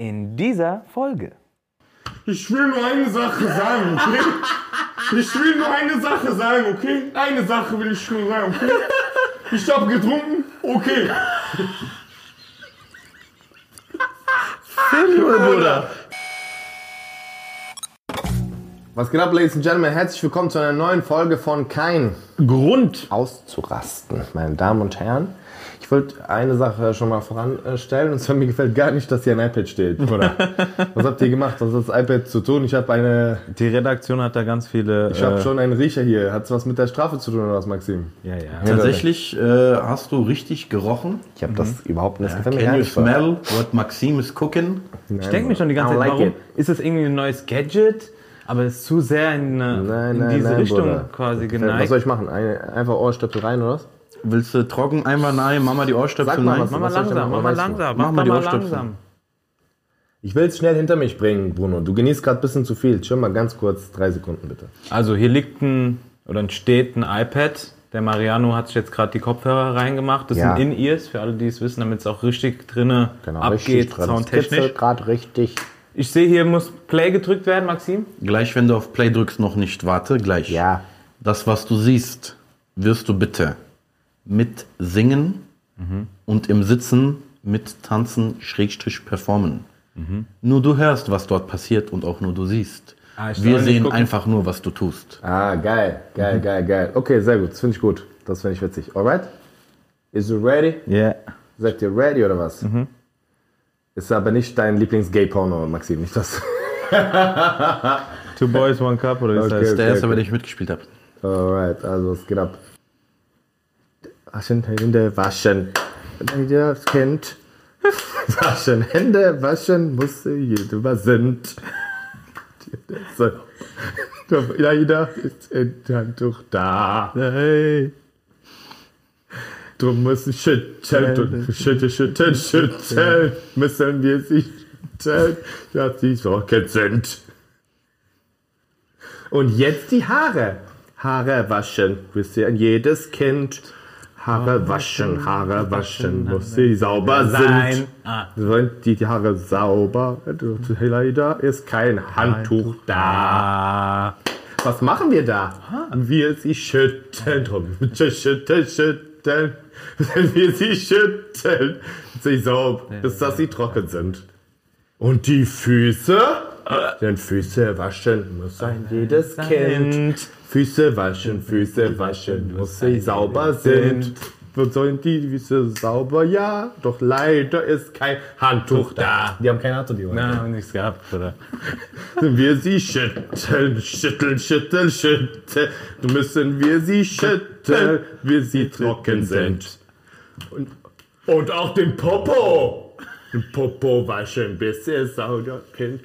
In dieser Folge. Ich will nur eine Sache sagen, okay? Ich will nur eine Sache sagen, okay? Eine Sache will ich nur sagen, okay? Ich hab getrunken, okay. Bruder. Was geht ab, Ladies and Gentlemen? Herzlich willkommen zu einer neuen Folge von Kein Grund. auszurasten, meine Damen und Herren. Ich wollte eine Sache schon mal voranstellen, und zwar mir gefällt gar nicht, dass hier ein iPad steht. Oder? Was habt ihr gemacht? Was hat das iPad zu tun? Ich habe eine, Die Redaktion hat da ganz viele. ich habe äh, schon einen Riecher hier. Hat's was mit der Strafe zu tun oder was, Maxim? Ja, ja. Tatsächlich äh, hast du richtig gerochen. Ich habe das überhaupt nicht. Das gefällt Can you smell what Maxim is cooking? Ich denke mir schon die ganze Zeit, like warum it. ist das irgendwie ein neues Gadget? Aber es ist zu sehr in, äh, Nein, in nein, diese nein, Richtung Bruder. quasi Was geneigt. soll ich machen? Einfach Ohrstöpsel rein oder was? Willst du trocken einmal nein, Mama die Ohrstöpsel. Mach mal langsam, machen? mach mal Weißt du? langsam, Mach mal die mal Ohrstöpsel. langsam. Ich will es schnell hinter mich bringen, Bruno. Du genießt gerade ein bisschen zu viel. Chill mal ganz kurz, drei Sekunden bitte. Also hier liegt ein, oder steht ein iPad. Der Mariano hat sich jetzt gerade die Kopfhörer reingemacht. Das Ja. sind In-Ears, für alle, die es wissen, damit es auch richtig drinne Genau, abgeht, soundtechnisch. gerade richtig. Ich sehe, hier muss Play gedrückt werden, Maxim. Gleich, wenn du auf Play drückst, noch nicht. Warte, gleich. Ja. Das, was du siehst, wirst du bitte mit singen und im Sitzen mit tanzen, Schrägstrich performen. Nur du hörst, was dort passiert und auch nur du siehst. Ah, Wir sehen gucken. einfach nur, was du tust. Ah, geil, geil, Mhm. geil, geil. Okay, sehr gut. Das finde ich gut. Das finde ich witzig. Alright? Is you ready? Ja. Yeah. Seid ihr ready oder was? Mhm. Ist aber nicht dein Lieblings-Gay-Porno, Maxim. Nicht das. Two Boys, One Cup oder wie Okay. das heißt. Der erste, okay. bei dem ich mitgespielt habe. Alright, also es geht ab. Waschen, Hände, waschen. Das Kind. Waschen, Hände, waschen, muss jede was sind. So. Leider ist ein Handtuch da. Hey. Drum ich schütteln, schütteln, schütteln, schütteln. Müssen wir sie schütteln, dass sie trocken sind. Und jetzt die Haare. Haare waschen, wisst ihr, jedes Kind. Haare waschen, Haare waschen, muss sie sauber Sein. sind. Ah. Die Haare sauber? Leider ist kein Handtuch da. Ah. Was machen wir da? Wir sie schütteln, drum schütteln, schütteln. Wenn wir sie schütteln, sie sauber, bis dass sie trocken sind. Und die Füße? Denn Füße waschen muss ein jedes Kind. Füße waschen, Füße waschen, muss sie sauber sind. Und sollen die Füße sauber? Ja, doch leider ist kein Handtuch da. Die haben kein Handtuch, die Na, haben nichts gehabt, oder? wir sie schütteln, schütteln, schütteln, schütteln. Müssen wir sie schütteln, bis sie trocken sind. Und, und auch den Popo. Den Popo waschen, bis er sauber. Achso.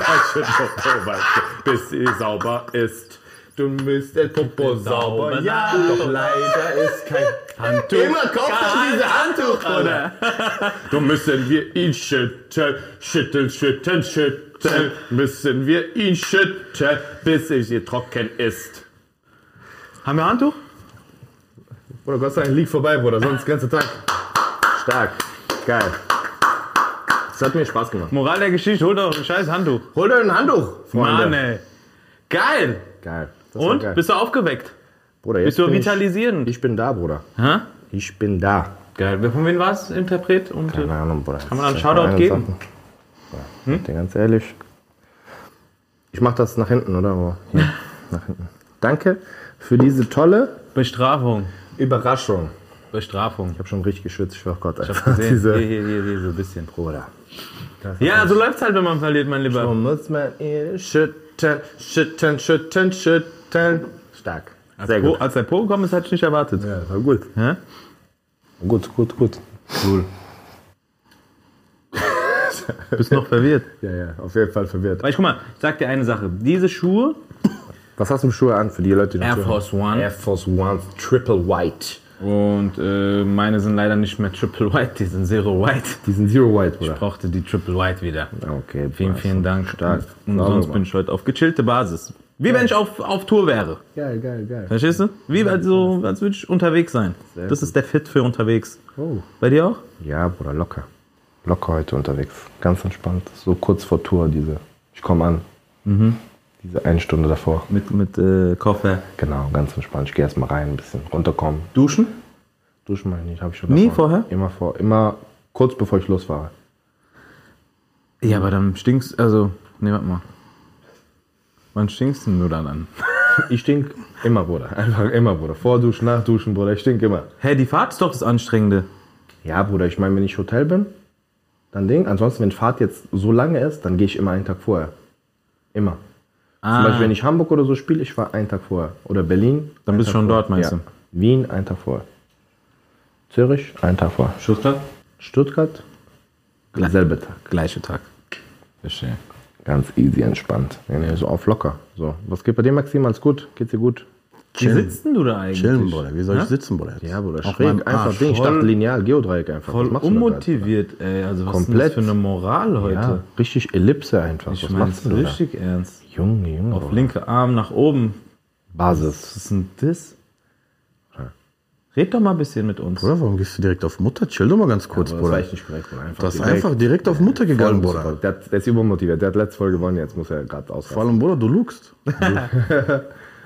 waschen, Popo waschen, bis er sauber ist. Du müsst den Popo sauber, ja, doch leider ist kein Handtuch. Immer kommt dann diese Handtuch, oder? Du müssen wir ihn schütteln, schütteln, schütteln, schütteln. Müssen wir ihn schütteln, bis er hier trocken ist. Haben wir Handtuch? Bruder, Gott sei Dank liegt vorbei, Bruder, sonst den ganzen Tag. Stark, geil. Das hat mir Spaß gemacht. Moral der Geschichte, hol doch ein scheiß Handtuch. Hol dir ein Handtuch, Freunde. Mann, ey. Geil. Geil. Das Und? geil. Bist du aufgeweckt? Bruder, jetzt Bist du vitalisierend? Ich, ich bin da, Bruder. Hä? Ich bin da. Geil. Von wem war es, Interpret? Und, Keine Ahnung, Bruder. Kann man einen Shoutout geben? Hm? Dir ganz ehrlich. Ich mach das nach hinten, oder? Hier, nach hinten. Danke für diese tolle Bestrafung. Überraschung. Bestrafung. Ich habe schon richtig geschwitzt, ich war Gott. Ich Einfach hab gesehen. diese Hier, hier, hier, hier, so ein bisschen. Bruder. Ja, so läuft's halt, wenn man verliert, mein Lieber. So muss man ihn schütteln, schütteln, schütteln, schütteln. Stark. Sehr Po, gut. als der Po gekommen ist, hatte ich nicht erwartet. Ja, war gut. Hä? Gut, gut, gut. Cool. Bist noch verwirrt. Ja, ja, auf jeden Fall verwirrt. Aber ich guck mal, ich sag dir eine Sache. Diese Schuhe, Was hast du für Schuhe an für die Leute, die Air? Force One. Air Force One Triple White. Und äh, meine sind leider nicht mehr Triple White, die sind Zero White. Die sind Zero White, Bruder. Ich brauchte die Triple White wieder. Okay, Vielen, vielen Dank. Stark. Und sonst bin ich heute auf gechillte Basis. Wie wenn ich auf, auf Tour wäre. Geil, geil, geil. Verstehst du? Wie also, als würde ich unterwegs sein. Das ist der Fit für unterwegs. Oh. Bei dir auch? Ja, Bruder, locker. locker heute unterwegs. Ganz entspannt. So kurz vor Tour, diese. Ich komme an. Diese eine Stunde davor. Mit, mit äh, Koffer. Genau, ganz entspannt. Ich gehe erstmal rein, ein bisschen runterkommen. Duschen? Duschen meine ich nicht, habe ich schon Nie davor. vorher? Immer vor, immer kurz bevor ich losfahre. Ja, aber dann stinkst also, nee, warte mal. Wann stinkst du denn nur dann an? Ich stink immer, Bruder. Einfach immer, Bruder. Vorduschen, nachduschen, Bruder. Ich stink immer. Hä, die Fahrt ist doch das Anstrengende. Ja, Bruder, ich meine, wenn ich Hotel bin, dann Ding. Ansonsten, wenn Fahrt jetzt so lange ist, dann gehe ich immer einen Tag vorher. Immer. Ah, Zum Beispiel, wenn ich Hamburg oder so spiele, ich fahre einen Tag vorher. Oder Berlin. Dann bist du schon vorher. dort, meinst ja. du? Wien, einen Tag vorher. Zürich, einen Tag vorher. Stuttgart? Stuttgart, derselbe Tag. Gleiche Tag. Verstehe. Ganz easy, entspannt. Nee, nee, so auf locker. So. Was geht bei dir, Maxim? Alles gut? Geht's dir gut? Wie sitzt denn du da eigentlich? Chillen, Bruder. Wie soll ich Ja? sitzen, Bruder? jetzt? Ja, Bruder, Auf schräg. Einfach Arsch. Ding. Ich dachte lineal, Geodreieck einfach. Voll Was machst du da, unmotiviert, ey. Also was Komplett. ist denn das für eine Moral heute? Ja, richtig Ellipse einfach. Ich Was es du da? richtig ernst. Junge, Junge. Auf Bruder. linke Arm nach oben. Basis. Was ist denn das? Red doch mal ein bisschen mit uns. Bruder, warum gehst du direkt auf Mutter? Chill doch mal ganz kurz, Aber das war Bruder. echt nicht korrekt, Bruder. Einfach Du hast direkt einfach direkt auf Mutter gegangen, voll Bruder. Der, der ist übermotiviert. Der hat letzte Folge gewonnen, jetzt muss er gerade Vor ausrasten. allem, Bruder, du lugst.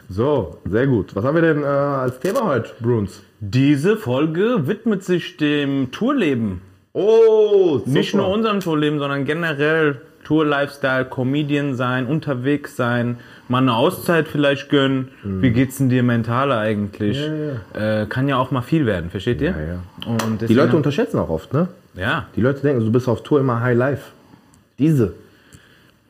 So, sehr gut. Was haben wir denn äh, als Thema heute, Bruns? Diese Folge widmet sich dem Tourleben. Oh, super. Nicht nur unserem Tourleben, sondern generell Tour-Lifestyle, Comedian sein, unterwegs sein, mal eine Auszeit vielleicht gönnen. Wie geht's denn dir mental eigentlich? Äh, kann ja auch mal viel werden, versteht ihr? Ja, Die Leute unterschätzen auch oft, ne? ja. Die Leute denken, du bist auf Tour immer High Life. Diese.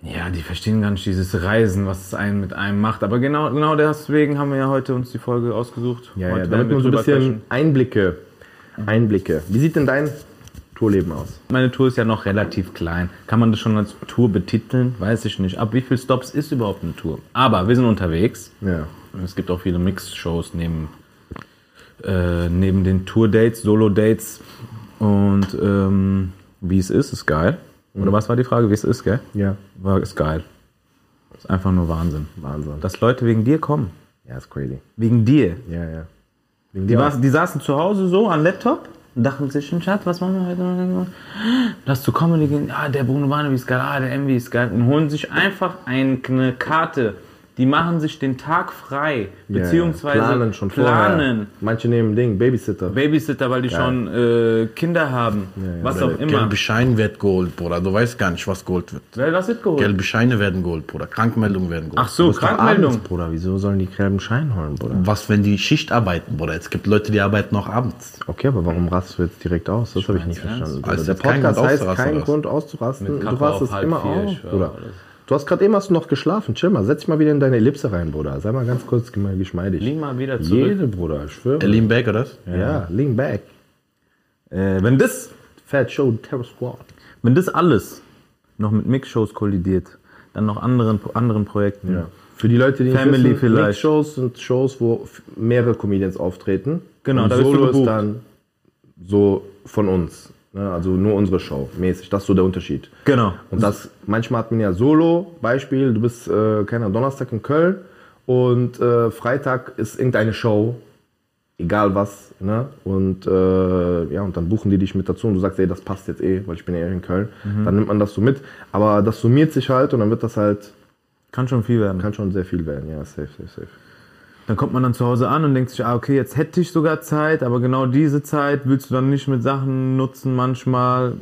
ja, die verstehen gar nicht dieses Reisen, was es einen mit einem macht. Aber genau, genau deswegen haben wir ja heute uns die Folge ausgesucht. Ja, ja, heute damit werden wir man so ein bisschen. Einblicke. Einblicke. Wie sieht denn dein Tourleben aus? Meine Tour ist ja noch relativ klein. Kann man das schon als Tour betiteln? Weiß ich nicht. Ab wie viele Stops ist überhaupt eine Tour? Aber wir sind unterwegs. Ja. Es gibt auch viele Mix-Shows neben, äh, neben den Tour-Dates, Solo-Dates. Und ähm, wie es ist, ist geil. Oder was war die Frage? Wie es ist, gell? Ja. War, ist geil. Ist einfach nur Wahnsinn. Wahnsinn. Dass Leute wegen dir kommen. Ja, ist crazy. Wegen dir. Ja, ja. Wegen Die, dir war, die saßen zu Hause so am Laptop dachten sich, Schatz, was machen wir heute? Lass zu Comedy gehen. Ja, der Bruno Barnaby ist geil, ah, der Envy ist geil. Und holen sich einfach eine Karte. Die machen sich den Tag frei. Ja, ja. Beziehungsweise planen schon planen. vorher. Manche nehmen Ding, Babysitter. Babysitter, weil die schon äh, Kinder haben. was auch immer. Gelbe Schein wird geholt, Bruder. Du weißt gar nicht, was geholt wird. Wer was wird geholt? Gelbe Scheine werden geholt, Bruder. Krankmeldungen werden geholt. Ach so, Bist doch Krankmeldung. abends, Bruder. Wieso sollen die gelben Schein holen, Bruder? Was, wenn die Schicht arbeiten, Bruder? Es gibt Leute, die arbeiten auch abends. Okay, aber warum rastest du jetzt direkt aus? Das habe ich nicht mein's verstanden. Also. Der Podcast heißt kein? Grund auszurasten. Du rastest immer auf, Bruder. Du hast gerade eben hast du noch geschlafen. Chill mal, setz dich mal wieder in deine Ellipse rein, Bruder. Sei mal ganz kurz geschmeidig. Lieg mal wieder zurück. Jede, Bruder, ich schwöre. Lean back, oder? was? ja, lean back. Äh, wenn das Fat Show Terror Squad. Wenn das alles noch mit Mix-Shows kollidiert, dann noch anderen, anderen Projekten. Ja. Für die Leute, die nicht Family wissen, vielleicht. Shows sind Shows, wo mehrere Comedians auftreten. Genau, Und da Solo ist dann so von uns. Ne? Also nur unsere Show mäßig. Das ist so der Unterschied. Genau. Und das, manchmal hat man ja Solo, Beispiel, du bist, äh, keine Ahnung, Donnerstag in Köln und äh, Freitag ist irgendeine Show, egal was, ne? Und äh, ja, und dann buchen die dich mit dazu und du sagst, ey, das passt jetzt eh, weil ich bin ja eher in Köln. Dann nimmt man das so mit. Aber das summiert sich halt und dann wird das halt, Kann schon viel werden. kann schon sehr viel werden. Ja, safe, safe, safe. Dann kommt man dann zu Hause an und denkt sich, ah, okay, jetzt hätte ich sogar Zeit, aber genau diese Zeit willst du dann nicht mit Sachen nutzen, manchmal,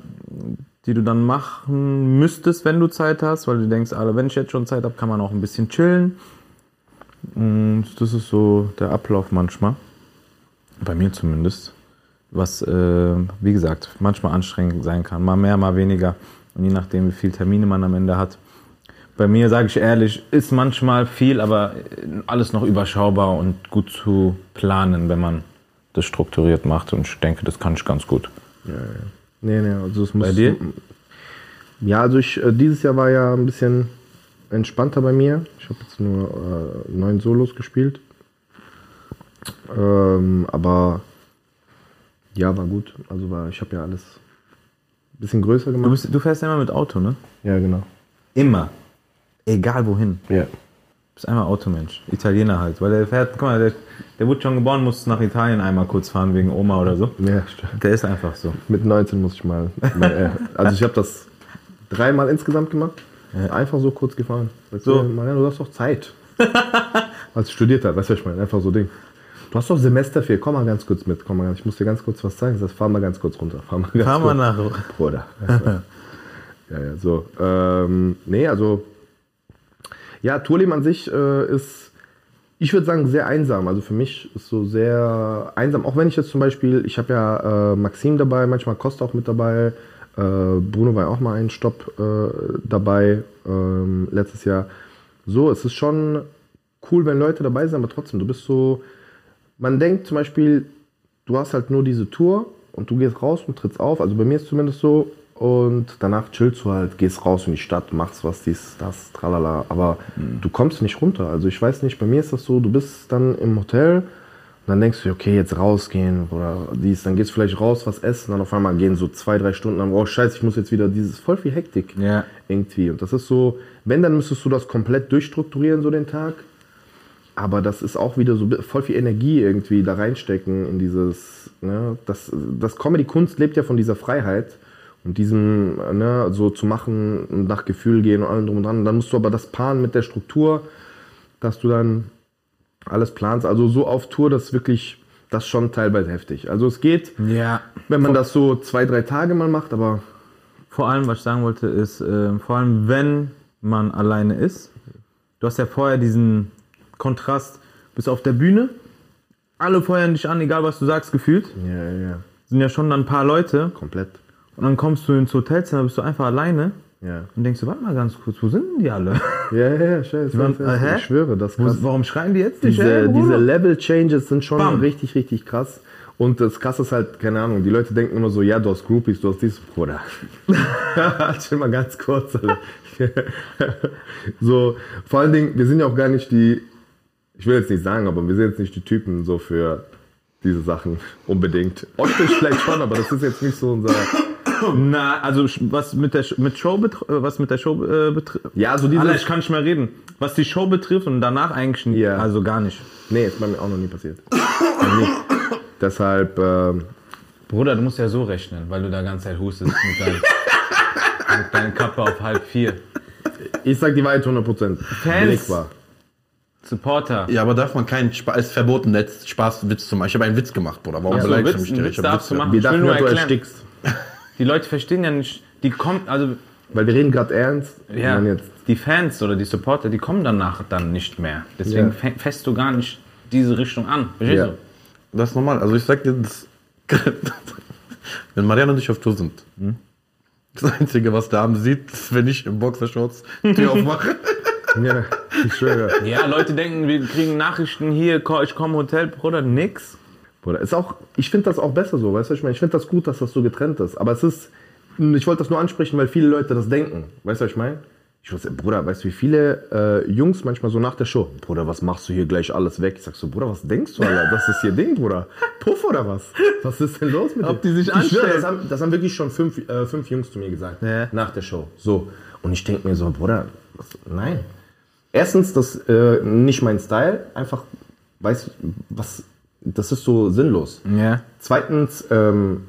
die du dann machen müsstest, wenn du Zeit hast, weil du denkst, ah, wenn ich jetzt schon Zeit habe, kann man auch ein bisschen chillen. Und das ist so der Ablauf manchmal. Bei mir zumindest. Was, äh, wie gesagt, manchmal anstrengend sein kann. Mal mehr, mal weniger. Und je nachdem, wie viele Termine man am Ende hat. Bei mir, sage ich ehrlich, ist manchmal viel, aber alles noch überschaubar und gut zu planen, wenn man das strukturiert macht. Und ich denke, das kann ich ganz gut. Nee, nee, also es muss. Bei dir? Ja, also ich, äh, dieses Jahr war ja ein bisschen entspannter bei mir. Ich habe jetzt nur äh, neun Solos gespielt. Ähm, aber ja, war gut. Also war, ich habe ja alles ein bisschen größer Du, gemacht. bist, du fährst ja immer mit Auto, ne? ja, genau. Immer. Egal wohin. Ja. bist einfach Automensch. Italiener halt. Weil der fährt, guck mal, der, der wurde schon geboren, muss nach Italien einmal kurz fahren wegen Oma oder so. Ja, stimmt. Der ist einfach so. Mit 19 muss ich mal. mal also ich habe das dreimal insgesamt gemacht. Einfach so kurz gefahren. Sagst So. so. Mariano, du hast doch Zeit. Als ich studiert habe, weißt du, was ich meine? Einfach so Ding. Du hast doch Semesterferien, komm mal ganz kurz mit, komm mal ganz, ich muss dir ganz kurz was zeigen. Das fahr mal ganz kurz runter. Fahr mal Fahr mal nach. Bruder. ja, ja, so. Ähm, nee, also. Ja, Tourleben an sich äh, ist, ich würde sagen, sehr einsam. Also für mich ist so sehr einsam. Auch wenn ich jetzt zum Beispiel, ich habe ja äh, Maxim dabei, manchmal Costa auch mit dabei. Äh, Bruno war ja auch mal einen Stopp äh, dabei ähm, letztes Jahr. So, es ist schon cool, wenn Leute dabei sind, aber trotzdem, du bist so, man denkt zum Beispiel, du hast halt nur diese Tour und du gehst raus und trittst auf. Also bei mir ist zumindest so. Und danach chillst du halt, gehst raus in die Stadt, machst was, dies, das, tralala. Aber du kommst nicht runter. Also ich weiß nicht, bei mir ist das so, du bist dann im Hotel und dann denkst du, okay, jetzt rausgehen oder dies, dann gehst du vielleicht raus, was essen, dann auf einmal gehen so zwei, drei Stunden, dann, oh scheiße, ich muss jetzt wieder dieses, voll viel Hektik Ja. irgendwie. Und das ist so, wenn, dann müsstest du das komplett durchstrukturieren, so den Tag. Aber das ist auch wieder so voll viel Energie irgendwie da reinstecken in dieses, ne, das, das Comedy-Kunst lebt ja von dieser Freiheit und diesem, ne, so zu machen und nach Gefühl gehen und allem drum und dran. Dann musst du aber das paaren mit der Struktur, dass du dann alles planst. Also so auf Tour, das ist wirklich, das ist schon teilweise heftig. Also es geht, Ja. wenn man das so zwei, drei Tage mal macht, aber Vor allem, was ich sagen wollte, ist, äh, vor allem wenn man alleine ist, du hast ja vorher diesen Kontrast, bist auf der Bühne, alle feuern dich an, egal was du sagst, gefühlt. ja, ja, ja, Sind ja schon dann ein paar Leute. komplett. Und dann kommst du ins Hotelzimmer, bist du einfach alleine Ja. und denkst du, warte mal ganz kurz, wo sind denn die alle? Ja, ja, ja, scheiße. waren- äh? Ich schwöre, das krass. warum schreien die jetzt nicht? Diese, ey, diese Level-Changes sind schon Bam. richtig, richtig krass. Und das krasse ist halt, keine Ahnung, die Leute denken immer so, ja, du hast Groupies, du hast dieses, Bruder. Chill mal ganz kurz, so, vor allen Dingen, wir sind ja auch gar nicht die, ich will jetzt nicht sagen, aber wir sind jetzt nicht die Typen so für diese Sachen unbedingt. Optisch vielleicht schon, aber das ist jetzt nicht so unser, Na, also was mit der mit Show äh, was mit der Show äh, betrifft. ja, so dieses, Alter, ich kann nicht mehr reden. Was die Show betrifft und danach eigentlich nie, Ja. also gar nicht. nee, ist bei mir auch noch nie passiert. Nie. Deshalb, ähm, Bruder, du musst ja so rechnen, weil du da ganze Zeit hustest mit, dein, mit deiner Kappe auf halb vier. ich sag die Wahrheit 100%. Belegbar. Supporter. Ja, aber darf man keinen Spaß, ist verboten, jetzt Spaßwitz zu machen. Ich habe einen Witz gemacht, Bruder. Warum Ja, so beleidigst Witz- du mich direkt? Witz Ich hab darfst du gemacht. machen. Wir dachten, du erklären. erstickst. Die Leute verstehen ja nicht, die kommen, also Weil wir reden gerade ernst. ja, die Fans oder die Supporter, die kommen danach dann nicht mehr. Deswegen Ja. fä- fässt du gar nicht diese Richtung an. Verstehst Ja. du? Das ist normal. Also ich sag dir, das, wenn Marianne und ich auf Tour sind, Hm? das Einzige, was der Abend sieht, ist, wenn ich im Boxershorts die Tür aufmache. ja, ich schwöre. Ja, Leute denken, wir kriegen Nachrichten hier, ich komme Hotel, Bruder, nix. Bruder, ist auch, ich finde das auch besser so, weißt du, ich meine, ich finde das gut, dass das so getrennt ist. Aber es ist, ich wollte das nur ansprechen, weil viele Leute das denken. Weißt du, was ich meine? Ich weiß, Bruder, weißt du, wie viele äh, Jungs manchmal so nach der Show, Bruder, was machst du hier gleich alles weg? Ich sag so, Bruder, was denkst du, Alter? Das ist hier Ding, Bruder. Puff oder was? Was ist denn los mit Ob dir? die sich anstellen. das haben, das haben wirklich schon fünf, äh, fünf Jungs zu mir gesagt, Ja. nach der Show. So. Und ich denke mir so, Bruder, was, nein. Erstens, das äh, nicht mein Style. Einfach, weißt du, was, das ist so sinnlos. Ja. Zweitens, ähm,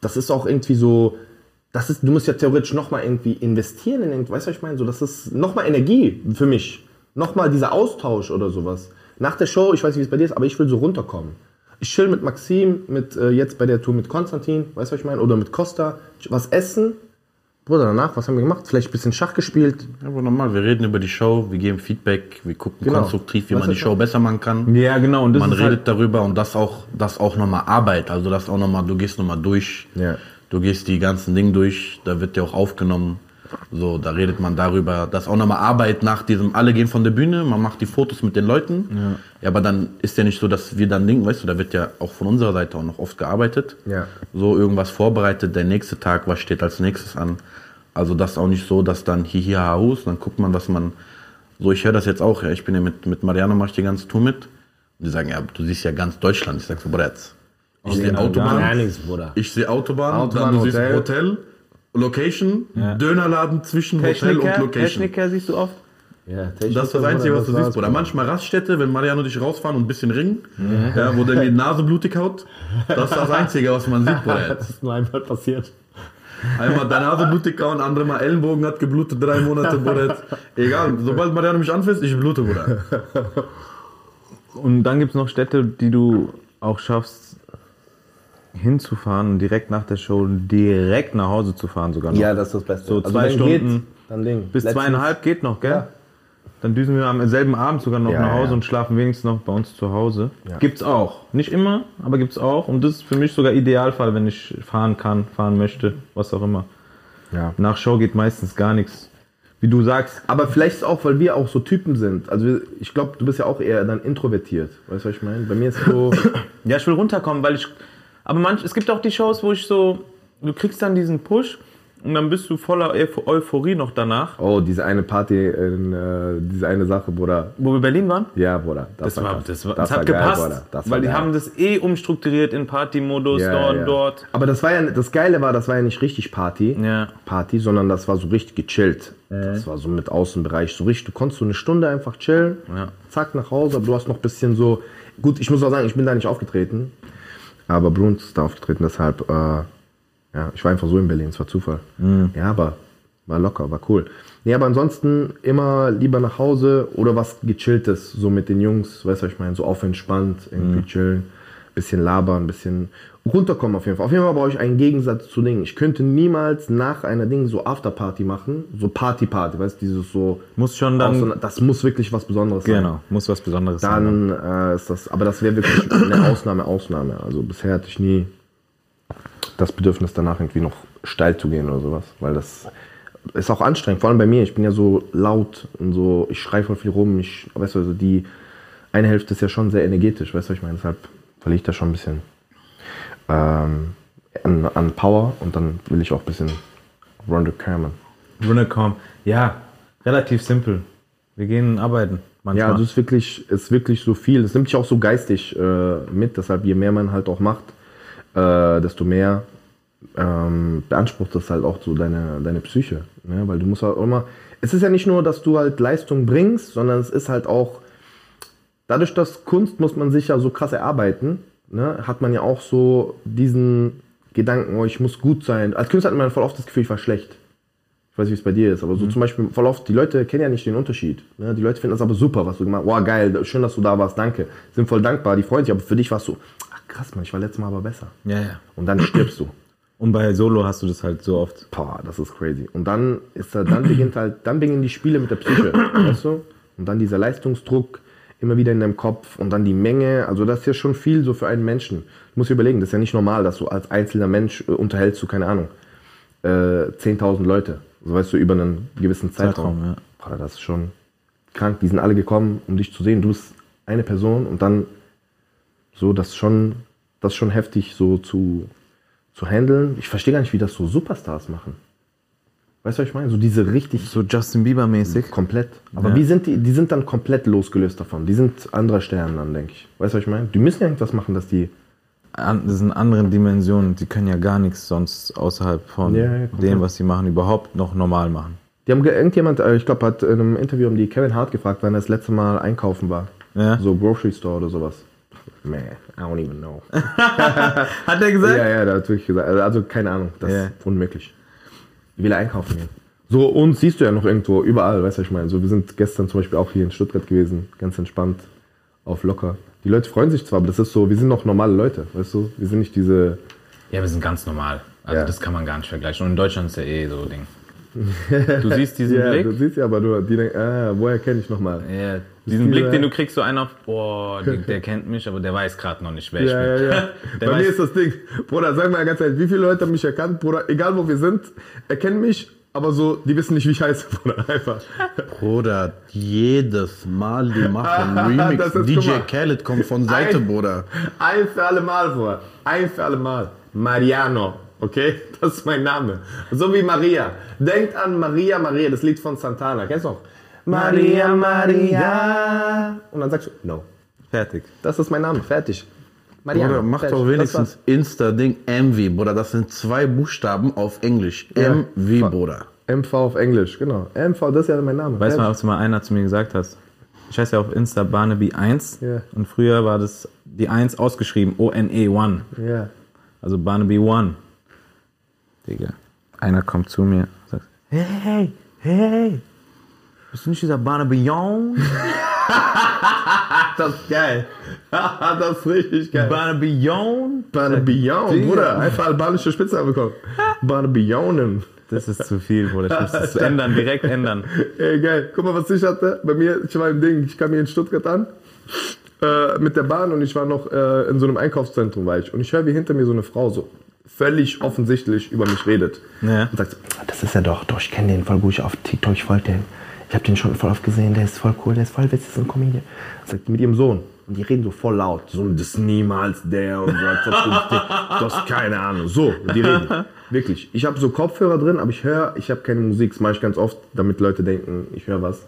das ist auch irgendwie so, das ist, du musst ja theoretisch nochmal irgendwie investieren in irgendwas, weißt du, was ich meine? So, das ist nochmal Energie für mich. Nochmal dieser Austausch oder sowas. Nach der Show, ich weiß nicht, wie es bei dir ist, aber ich will so runterkommen. Ich chill mit Maxim, mit äh, jetzt bei der Tour mit Konstantin, weißt du, was ich meine? Oder mit Costa. Was essen. Bruder, danach, was haben wir gemacht? Vielleicht ein bisschen Schach gespielt. Ja, aber normal, wir reden über die Show, wir geben Feedback, wir gucken Genau. konstruktiv, wie Weißt man die Show besser machen kann. Ja, genau. Und man redet halt, darüber und das auch, das auch nochmal Arbeit. Also das auch nochmal, du gehst nochmal durch. Ja. Du gehst die ganzen Dinge durch, da wird ja auch aufgenommen. So, da redet man darüber, das ist auch nochmal Arbeit nach diesem, alle gehen von der Bühne, man macht die Fotos mit den Leuten. Ja. ja, aber dann ist ja nicht so, dass wir dann denken, weißt du, da wird ja auch von unserer Seite auch noch oft gearbeitet. Ja. So irgendwas vorbereitet, der nächste Tag, was steht als nächstes an. Also das ist auch nicht so, dass dann hier, hier, Haus, dann guckt man, was man, so ich höre das jetzt auch, ja, ich bin ja mit, mit Mariano, mache ich die ganze Tour mit. Und die sagen, ja, du siehst ja ganz Deutschland. Ich sag so, Bruder, jetzt. Ich sehe Autobahn, nichts, Bruder. ich sehe Autobahn, Autobahn, dann du Hotel. siehst Hotel, Location, Dönerladen zwischen Hotel und Location. Techniker siehst du oft. Ja, Das ist das Einzige, was du siehst, Bruder. Manchmal Raststätte, wenn Mariano dich rausfahren und ein bisschen ringen, ja, wo der die Nase blutig haut. Das ist das Einzige, was man sieht, Bruder. Das ist nur einmal passiert. Einmal deine Nase blutig gehauen, andere Mal Ellenbogen hat geblutet, drei Monate, Bruder. Egal, sobald Mariano mich anfasst, ich blute, Bruder. Und dann gibt es noch Städte, die du auch schaffst, hinzufahren und direkt nach der Show direkt nach Hause zu fahren sogar noch. Ja, das ist das Beste. So zwei wenn Stunden Geht. Bis Letztens- zweieinhalb geht noch, gell? Ja. Dann düsen wir am selben Abend sogar noch Ja, nach Hause ja. und schlafen wenigstens noch bei uns zu Hause. Ja. Gibt's auch. Nicht immer, aber gibt's auch. Und das ist für mich sogar Idealfall, wenn ich fahren kann, fahren möchte, was auch immer. Ja. Nach Show geht meistens gar nichts. Wie du sagst, Aber vielleicht ist auch, weil wir auch so Typen sind. Also wir- ich glaube, du bist ja auch eher dann introvertiert. Weißt du, was ich meine? Bei mir ist so. ja, ich will runterkommen, weil ich. Aber manch, es gibt auch die Shows, wo ich so. Du kriegst dann diesen Push und dann bist du voller Euph- Euphorie noch danach. Oh, diese eine Party, in, äh, diese eine Sache, Bruder. Wo wir in Berlin waren? Ja, Bruder. Das, war, krass. das, war, das, hat geil, gepasst, Bruder. Das war weil die geil. haben das eh umstrukturiert in Party-Modus, Ja, dort, ja. dort. Aber das war ja, das Geile war, das war ja nicht richtig Party, Ja. Party, sondern das war so richtig gechillt. Das war so mit Außenbereich, so richtig, du konntest so eine Stunde einfach chillen, zack, nach Hause, aber du hast noch ein bisschen so, gut, ich muss auch sagen, ich bin da nicht aufgetreten, aber Bruns ist da aufgetreten, deshalb, äh, ja, ich war einfach so in Berlin, es war Zufall. Ja, aber war locker, war cool. Nee, aber ansonsten immer lieber nach Hause oder was gechilltes, so mit den Jungs, weißt du, was ich meine, so auf entspannt, irgendwie chillen, bisschen labern, bisschen runterkommen auf jeden Fall. Auf jeden Fall brauche ich einen Gegensatz zu Dingen. Ich könnte niemals nach einer Ding so Afterparty machen, so Party-Party, weißt du, dieses so, Muss schon dann. das muss wirklich was Besonderes sein. genau, muss was Besonderes sein. Dann äh, ist das, aber das wäre wirklich eine Ausnahme, Ausnahme. Also bisher hatte ich nie das Bedürfnis danach irgendwie noch steil zu gehen oder sowas, weil das ist auch anstrengend, vor allem bei mir. Ich bin ja so laut und so, ich schreie voll viel rum. Ich, weißt du, also die eine Hälfte ist ja schon sehr energetisch, weißt du, was ich meine? Deshalb verliere ich da schon ein bisschen ähm, an, an Power und dann will ich auch ein bisschen runterkommen. Runtercom. Ja, relativ simpel. Wir gehen arbeiten. Manchmal. Ja, also es ist wirklich, ist wirklich so viel. Es nimmt dich auch so geistig äh, mit. Deshalb, je mehr man halt auch macht, äh, desto mehr ähm, beansprucht das halt auch so deine, deine Psyche. Ne? Weil du musst halt immer. Es ist ja nicht nur, dass du halt Leistung bringst, sondern es ist halt auch. Dadurch, dass Kunst muss man sich ja so krass erarbeiten, ne, hat man ja auch so diesen Gedanken, oh, ich muss gut sein. Als Künstler hat man voll oft das Gefühl, ich war schlecht. Ich weiß nicht, wie es bei dir ist, aber so zum Beispiel voll oft, die Leute kennen ja nicht den Unterschied. Ne? Die Leute finden das aber super, was du gemacht hast. Wow, geil, schön, dass du da warst, danke. Sind voll dankbar, die freuen sich, aber für dich warst du, ach krass, man, ich war letztes Mal aber besser. ja, ja. Und dann stirbst du. Und bei Solo hast du das halt so oft. Boah, das ist crazy. Und dann ist da, dann beginnt halt, dann beginnen die Spiele mit der Psyche, weißt du? Und dann dieser Leistungsdruck immer wieder in deinem Kopf und dann die Menge. Also das ist ja schon viel so für einen Menschen. Du musst dir überlegen, das ist ja nicht normal, dass du als einzelner Mensch äh, unterhältst du, keine Ahnung, äh, 10.000 Leute. So weißt du, über einen gewissen Zeitraum. Zeitraum, ja. Boah, das ist schon krank. Die sind alle gekommen, um dich zu sehen. Du bist eine Person und dann so, das ist schon, das ist schon heftig so zu, zu handeln. Ich verstehe gar nicht, wie das so Superstars machen. Weißt du, was ich meine? So diese richtig So Justin Bieber-mäßig. komplett. Aber Ja. wie sind die? Die sind dann komplett losgelöst davon. Die sind anderer Sterne dann, denke ich. Weißt du, was ich meine? Die müssen ja irgendwas machen, dass die. An, das sind andere Dimensionen. Die können ja gar nichts sonst außerhalb von Ja, ja, dem, was sie machen, überhaupt noch normal machen. Die haben ge- irgendjemand, äh, ich glaube, hat in einem Interview haben die Kevin Hart gefragt, wann er das letzte Mal einkaufen war. Ja. So Grocery Store oder sowas. Man, I don't even know. Hat er gesagt? Ja, ja, da hat wirklich gesagt. Also keine Ahnung, das ist unmöglich. Ich will einkaufen gehen. So, uns siehst du ja noch irgendwo, überall, weißt du, was ich meine. So, wir sind gestern zum Beispiel auch hier in Stuttgart gewesen, ganz entspannt, auf locker. Die Leute freuen sich zwar, aber das ist so, wir sind noch normale Leute, weißt du? Wir sind nicht diese. Ja, wir sind ganz normal. Also Ja. das kann man gar nicht vergleichen. Und in Deutschland ist ja eh so Ding. Du siehst diesen Ja, du Blick? siehst ja, aber du, die denken, ah, woher kenne ich nochmal? Ja, diesen Blick, den du kriegst, so einer, boah, der, der kennt mich, aber der weiß gerade noch nicht, wer ich Ja, ja, bin. ja. Der Bei weiß- mir ist das Ding, Bruder, sag mal ganz ehrlich, wie viele Leute haben mich erkannt, Bruder, egal wo wir sind, erkennen mich, aber so, die wissen nicht, wie ich heiße, Bruder, einfach. Bruder, jedes Mal die machen Remix. DJ mal. Khaled kommt von Seite, Ein- Bruder. Ein für alle Mal, Bruder. Ein für alle Mal. Mariano. Okay? Das ist mein Name. So wie Maria. Denkt an Maria, Maria, das Lied von Santana. Kennst du noch? Maria, Maria. Und dann sagst du, no. Fertig. Das ist mein Name. Fertig. Mariano. Bruder, mach fertig. doch wenigstens. Insta-Ding MV, Bruder. Das sind zwei Buchstaben auf Englisch. MV, Fuck. Bruder. MV auf Englisch, genau. MV, das ist ja mein Name. Weißt du mal, was mal einer zu mir gesagt hat? Ich heiße ja auf Insta Barnaby 1 Ja. und früher war das die 1 ausgeschrieben, O-N-E 1. Ja. Also Barnaby 1. Digga. Einer kommt zu mir und sagt, hey, hey, bist du nicht dieser Barnaby Young? Das ist geil. das ist richtig geil. Barnaby Young? Barnabion, Digga. Bruder. Einfach albanische Spitznamen bekommen. Barnabionen. Das ist zu viel, Bruder. Ich muss das ändern, direkt ändern. Ey, geil. Guck mal, was ich hatte. Bei mir, ich war im Ding, ich kam hier in Stuttgart an. Äh, mit der Bahn und ich war noch äh, in so einem Einkaufszentrum, war ich. Und ich höre, wie hinter mir so eine Frau so völlig offensichtlich über mich redet. Ja. Und sagt so, das ist er doch, doch, ich kenne den voll gut, ich auf TikTok, ich folge den. Ich habe den schon voll oft gesehen, der ist voll cool, der ist voll witzig, so ein Comedian. Sagt mit ihrem Sohn. Und die reden so voll laut. So, das ist niemals der und so. du hast keine Ahnung. So, die reden. Wirklich. Ich habe so Kopfhörer drin, aber ich höre, ich habe keine Musik. Das mache ich ganz oft, damit Leute denken, ich höre was.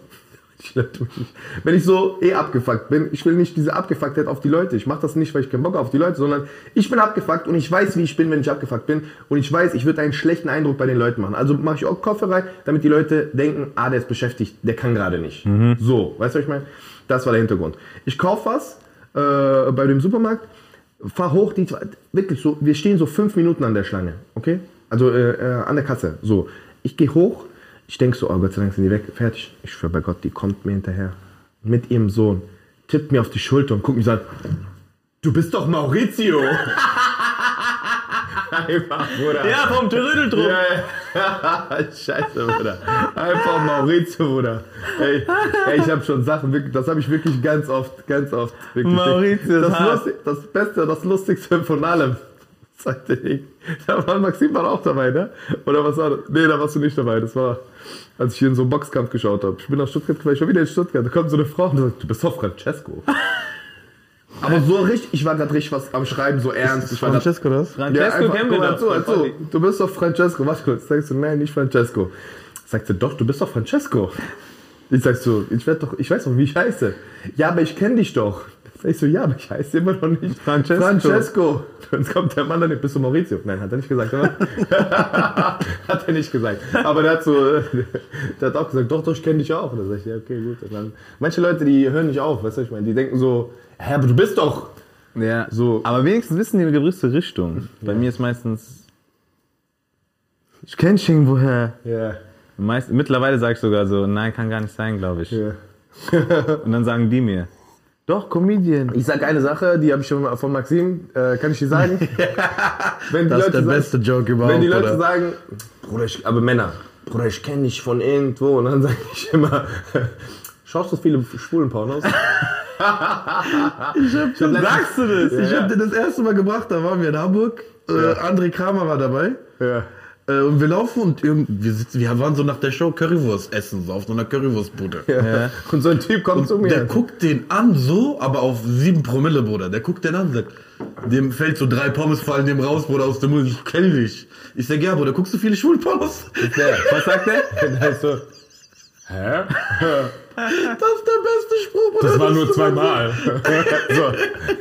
Ich nicht. Wenn ich so eh abgefuckt bin, ich will nicht diese Abgefucktheit auf die Leute. Ich mache das nicht, weil ich keinen Bock auf die Leute, sondern ich bin abgefuckt und ich weiß, wie ich bin, wenn ich abgefuckt bin. Und ich weiß, ich würde einen schlechten Eindruck bei den Leuten machen. Also mache ich auch Kopfhörer rein, damit die Leute denken, ah, der ist beschäftigt, der kann gerade nicht. So, weißt du, was ich meine? Das war der Hintergrund. Ich kaufe was äh, bei dem Supermarkt, fahr hoch, die, wirklich so, wir stehen so fünf Minuten an der Schlange, okay? Also äh, äh, an der Kasse. So, ich gehe hoch, ich denke so, oh Gott sei Dank sind die weg, fertig. Ich schwöre bei Gott, die kommt mir hinterher. Mit ihrem Sohn, tippt mir auf die Schulter und guckt mich so an. Du bist doch Maurizio! Einfach, Bruder. Ja, vom Trödeldruck. Ja, ja. Scheiße, Bruder. Einfach Maurizio, Bruder. Ey, ey ich habe schon Sachen, das habe ich wirklich ganz oft, ganz oft. Wirklich. Maurizio das, lustig, das Beste, das Lustigste von allem. Sagte ich. Da war Maxim war auch dabei, ne? Oder was war das? Nee, da warst du nicht dabei. Das war, als ich hier in so einen Boxkampf geschaut habe. Ich bin nach Stuttgart gefahren, ich war wieder in Stuttgart. Da kommt so eine Frau und sagt, du bist doch Francesco. Aber so richtig, ich war gerade richtig was am Schreiben, so ernst. Ich war Francesco das? Francesco ja, einfach, kennen wir doch. so, also, du bist doch Francesco. Warte kurz. Sagst du, nein, nicht Francesco. Sagt sie, doch, du bist doch Francesco. Ich sag so, ich werd doch, ich weiß doch, wie ich heiße. Ja, aber ich kenne dich doch. Ich so, ja, aber ich heiße immer noch nicht Francesco. Francesco. Dann kommt der Mann dann, bist du Maurizio? Nein, hat er nicht gesagt. Aber hat er nicht gesagt. Aber der hat so, der hat auch gesagt, doch, doch, ich kenne dich auch. Und dann sag ich, ja, okay, gut. Dann, manche Leute, die hören nicht auf, weißt du, was ich meine, die denken so, hä, aber du bist doch. Ja, So. Aber wenigstens wissen die eine gewisse Richtung. Bei mir ist meistens. Ich kenne dich irgendwoher. Ja, Meist, mittlerweile sage ich sogar so, nein, kann gar nicht sein, glaube ich. ja. Und dann sagen die mir, doch, Comedian. Ich sag eine Sache, die habe ich schon von Maxim, äh, kann ich dir sagen? wenn die Das ist der sagen- beste Joke überhaupt, Wenn die Leute oder? sagen, Bruder, ich, aber Männer, Bruder, ich kenne dich von irgendwo. Und dann sage ich immer, schaust du viele schwulen Pornos? ich hab, Sagst du das? Ich hab den das erste Mal gebracht, da waren wir in Hamburg. Äh, André Kramer war dabei. Ja. Äh, und wir laufen und irgend- wir, sitzen, wir waren so nach der Show Currywurst essen, so auf so einer Currywurstbude. Ja. Und so ein Typ kommt zu mir. Der guckt den an so, aber auf sieben Promille, Bruder. Der guckt den an und sagt, dem fällt so drei Pommes fallen dem raus, Bruder, aus dem Mund. Ich kenn dich. Ich sag, ja, Bruder, guckst du viele Schwulpommes? Was sagt der? Der ist so, hä? Das ist der beste Spruch. Das war nur zweimal. so.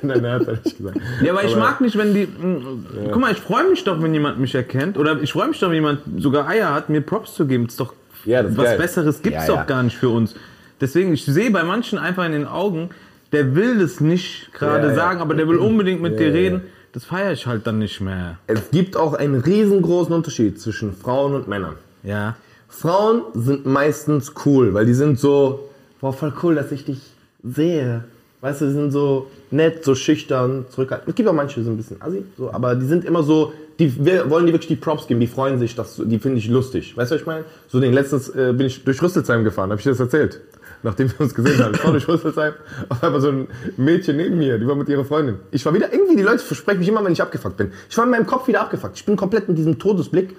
Nein, er hat er nicht gesagt. Ja, aber ich mag nicht, wenn die. mh, Guck mal, ich freue mich doch, wenn jemand mich erkennt. Oder ich freue mich doch, wenn jemand sogar Eier hat, mir Props zu geben. Das ist doch Ja, das ist was geil. Besseres gibt's Ja, doch ja. gar nicht für uns. Deswegen, ich sehe bei manchen einfach in den Augen, der will das nicht gerade Ja, ja. sagen, aber der will unbedingt mit Ja, dir ja. reden. Das feiere ich halt dann nicht mehr. Es gibt auch einen riesengroßen Unterschied zwischen Frauen und Männern. Ja. Frauen sind meistens cool, weil die sind so, boah, voll cool, dass ich dich sehe. Weißt du, die sind so nett, so schüchtern, zurückhaltend. Es gibt auch manche, die sind ein bisschen assi, so, aber die sind immer so, die wir wollen die wirklich die Props geben, die freuen sich, das, die finde ich lustig. Weißt du, was ich meine? So den letztens äh, bin ich durch Rüsselsheim gefahren, habe ich dir das erzählt? Nachdem wir uns gesehen haben. Ich war durch Rüsselsheim, auf einmal so ein Mädchen neben mir, die war mit ihrer Freundin. Ich war wieder, irgendwie, die Leute versprechen mich immer, wenn ich abgefuckt bin. Ich war in meinem Kopf wieder abgefuckt. Ich bin komplett mit diesem Todesblick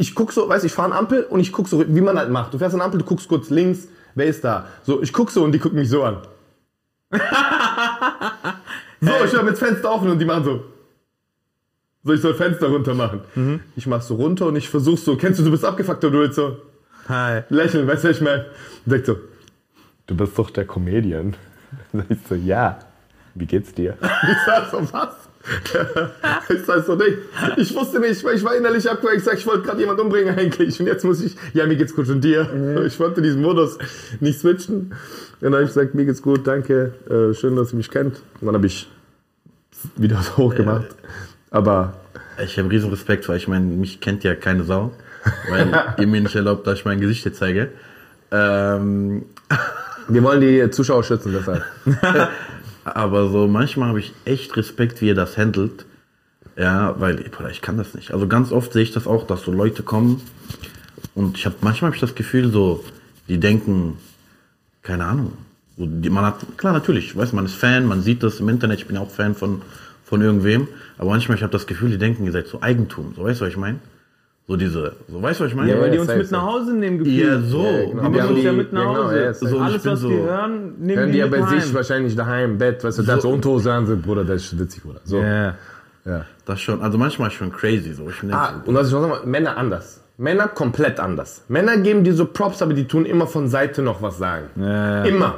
ich guck so, weißt du, ich fahre eine Ampel und ich guck so, wie man halt macht. Du fährst eine Ampel, du guckst kurz links, wer ist da? So, ich guck so und die gucken mich so an. so, ich höre mit Fenster offen und die machen so. So, ich soll Fenster runter machen. Ich mach so runter und ich versuch so, kennst du, du bist abgefuckt und du willst so Hi. lächeln, weißt du, was ich meine? Und sagt so, du bist doch der Comedian. Dann sag ich so, ja. Wie geht's dir? Ich sag so, was? ist das so Ding. Ich wusste nicht, ich war innerlich abgewandt. Ich sag, ich wollte gerade jemanden umbringen eigentlich. Und jetzt muss ich, ja, mir geht's gut und dir. Ich wollte diesen Modus nicht switchen. Und dann habe ich gesagt, mir geht's gut, danke. Äh, schön, dass ihr mich kennt. Und dann habe ich wieder so hochgemacht. Aber Ich habe riesen Respekt, weil ich meine, mich kennt ja keine Sau, weil ihr mir nicht erlaubt, dass ich mein Gesicht hier zeige. Ähm, wir wollen die Zuschauer schützen, deshalb. aber so manchmal habe ich echt Respekt, wie ihr das handelt. Ja, weil boah, ich kann das nicht. Also ganz oft sehe ich das auch, dass so Leute kommen und ich habe manchmal habe ich das Gefühl, so die denken, keine Ahnung. So, die, man hat klar natürlich, weiß man ist Fan, man sieht das im Internet. Ich bin auch Fan von von irgendwem, aber manchmal ich habe das Gefühl, die denken, ihr seid so Eigentum. So weißt du, was ich meine? So diese, so weißt du, was ich meine? Ja, weil die uns safe, mit nach Hause nehmen gefühlt. Ja, so. Ja, genau. Die Wir nehmen haben uns ja die- mit nach genau, Hause. ja, so, alles, was so- die hören, nehmen Hören die die ja bei heim. sich wahrscheinlich daheim im Bett, weißt du, da so Unterhose an sind, Bruder, das ist witzig, Bruder. So. Ja. Ja. Das schon, also manchmal schon crazy so. Ich Ah, und was ich noch sagen Männer anders. Männer komplett anders. Männer geben dir so Props, aber die tun immer von Seite noch was sagen. Ja. Immer.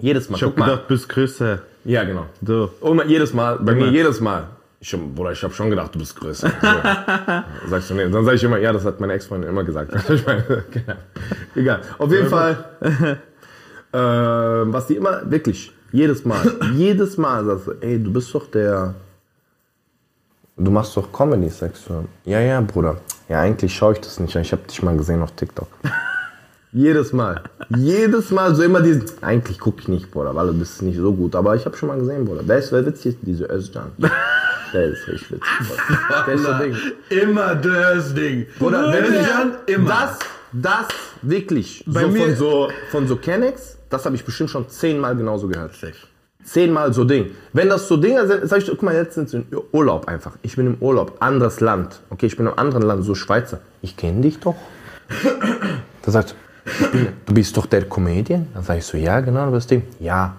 Jedes Mal. Ich hab Guck mal. gedacht, bist größer. Ja, genau. So. Immer, jedes Mal, bei mir Immer. jedes Mal. Ich, hab- Bruder, ich habe schon gedacht, du bist größer. So. Sagst du, nee. Dann sage ich immer, ja, das hat meine Ex-Freundin immer gesagt. Meine, genau. Egal. Auf jeden Fall, ähm, was die immer, wirklich, jedes Mal, jedes Mal sagst du, ey, du bist doch der, du machst doch Comedy, sagst du. Ja, ja, Bruder. Ja, eigentlich schaue ich das nicht an. Ich habe dich mal gesehen auf TikTok. Jedes Mal. Jedes Mal so immer diesen. Eigentlich gucke ich nicht, Bruder, weil du bist nicht so gut. Aber ich habe schon mal gesehen, Bruder. Der ist wer witzig, diese Özcan. Der ist richtig witzig. Immer das Ding. Bruder, wenn du Özcan, immer. Das, das wirklich. Bei so mir- von so von so Kennex, das habe ich bestimmt schon zehnmal genauso gehört. Safe. Zehnmal so Ding. Wenn das so Dinge sind, sag ich, guck mal, jetzt sind sie im Urlaub einfach. Ich bin im Urlaub, anderes Land. Okay, ich bin im anderen Land, so Schweizer. Ich kenne dich doch. Da sagt, ich bin, du bist doch der Comedian? Dann sag ich so, ja, genau, du bist Ding. Ja,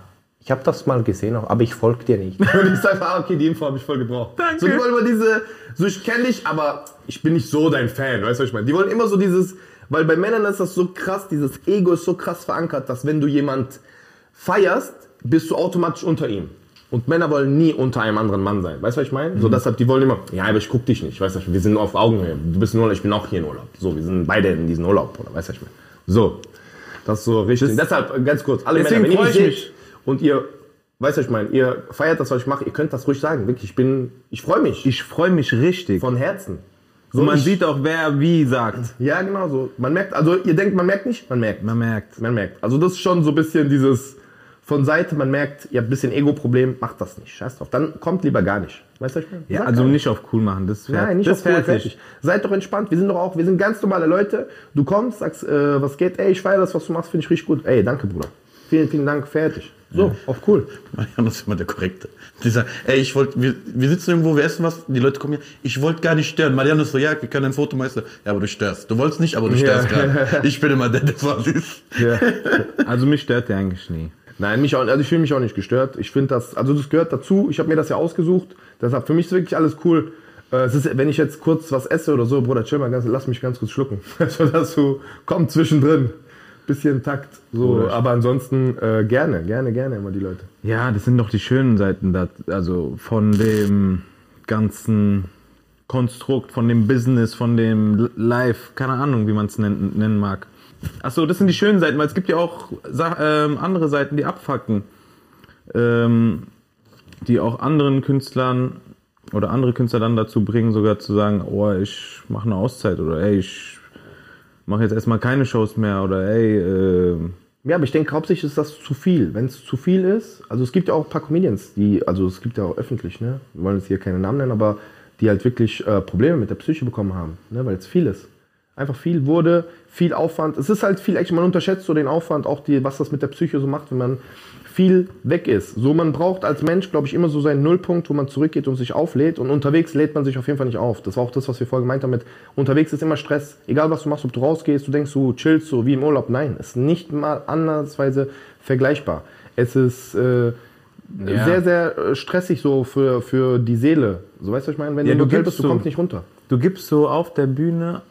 ich habe das mal gesehen, aber ich folge dir nicht. Und ich sage, ah, okay, die Info habe ich voll gebraucht. Danke. So, die wollen immer diese, so ich kenne dich, aber ich bin nicht so dein Fan, weißt du, was ich meine? Die wollen immer so dieses, weil bei Männern ist das so krass, dieses Ego ist so krass verankert, dass wenn du jemand feierst, bist du automatisch unter ihm. Und Männer wollen nie unter einem anderen Mann sein. Weißt du, was ich meine? So deshalb, die wollen immer, ja, aber ich guck dich nicht. Weißt du, wir sind nur auf Augenhöhe. Du bist in Urlaub, ich bin auch hier in Urlaub. So, wir sind beide in diesem Urlaub, oder? Weißt du, was ich meine? So. Das ist so richtig. deshalb, äh, ganz kurz, alle Deswegen Männer, wenn ihr ich mich und ihr, weißt du, ich meine? Ihr feiert das, was ich mache, ihr könnt das ruhig sagen. Wirklich, ich bin, ich freue mich. Ich freue mich richtig. von Herzen. So, man ich- sieht auch, wer wie sagt. Ja, genau so. Man merkt, also ihr denkt, man merkt nicht, man merkt. Man merkt. Man merkt. Also das ist schon so ein bisschen dieses von Seite, man merkt, ihr habt ein bisschen Ego-Problem, macht das nicht. Scheiß drauf. Dann kommt lieber gar nicht. Weißt du, was ich meine? Ja, also nicht auf cool machen. Das ist fertig. Nein, nicht das auf cool, fertig. Seid doch entspannt. Wir sind doch auch, wir sind ganz normale Leute. Du kommst, sagst, äh, was geht? Ey, ich feiere das, was du machst, finde ich richtig gut. Ey, danke, Bruder. Vielen, vielen Dank, fertig. So, auf cool. Mariano ist immer der Korrekte. Die sagen, ey, ich wollte, wir, wir sitzen irgendwo, wir essen was, die Leute kommen hier, ich wollte gar nicht stören. Mariano ist so, ja, wir können ein Foto meister. Ja, aber du störst. Du wolltest nicht, aber du Ja. störst gerade. Ich bin immer der, der was ist. Ja. Also mich stört der eigentlich nie. Nein, mich auch, also ich fühle mich auch nicht gestört. Ich finde das, also das gehört dazu. Ich habe mir das ja ausgesucht. Deshalb für mich ist wirklich alles cool. Äh, Es ist, wenn ich jetzt kurz was esse oder so, Bruder, chill mal ganz, lass mich ganz kurz schlucken. Also dass du komm zwischendrin, bisschen Takt. So, aber ansonsten äh, gerne, gerne, gerne immer die Leute. Ja, das sind doch die schönen Seiten da, also von dem ganzen Konstrukt, von dem Business, von dem L- Life, keine Ahnung, wie man es nennen, nennen mag. Achso, das sind die schönen Seiten, weil es gibt ja auch ähm, andere Seiten, die abfacken. Ähm, die auch anderen Künstlern oder andere Künstler dann dazu bringen, sogar zu sagen, oh, ich mache eine Auszeit oder ey, ich mache jetzt erstmal keine Shows mehr oder ey, äh, Ja, aber ich denke, hauptsächlich ist das zu viel. Wenn es zu viel ist, also es gibt ja auch ein paar Comedians, die, also es gibt ja auch öffentlich, ne? Wir wollen jetzt hier keine Namen nennen, aber die halt wirklich äh, Probleme mit der Psyche bekommen haben, ne? Weil es viel ist. Einfach viel wurde, viel Aufwand. Es ist halt viel, echt, man unterschätzt so den Aufwand, auch die, was das mit der Psyche so macht, wenn man viel weg ist. So, man braucht als Mensch, glaube ich, immer so seinen Nullpunkt, wo man zurückgeht und sich auflädt. Und unterwegs lädt man sich auf jeden Fall nicht auf. Das war auch das, was wir vorher gemeint haben mit, unterwegs ist immer Stress. Egal, was du machst, ob du rausgehst, du denkst, du chillst so wie im Urlaub. Nein, ist nicht mal andersweise vergleichbar. Es ist äh, sehr, sehr äh, stressig so für, für die Seele. So, weißt du, was ich meine? Wenn Ja, du du gibst bist, du kommst nicht runter. Du gibst so auf der Bühne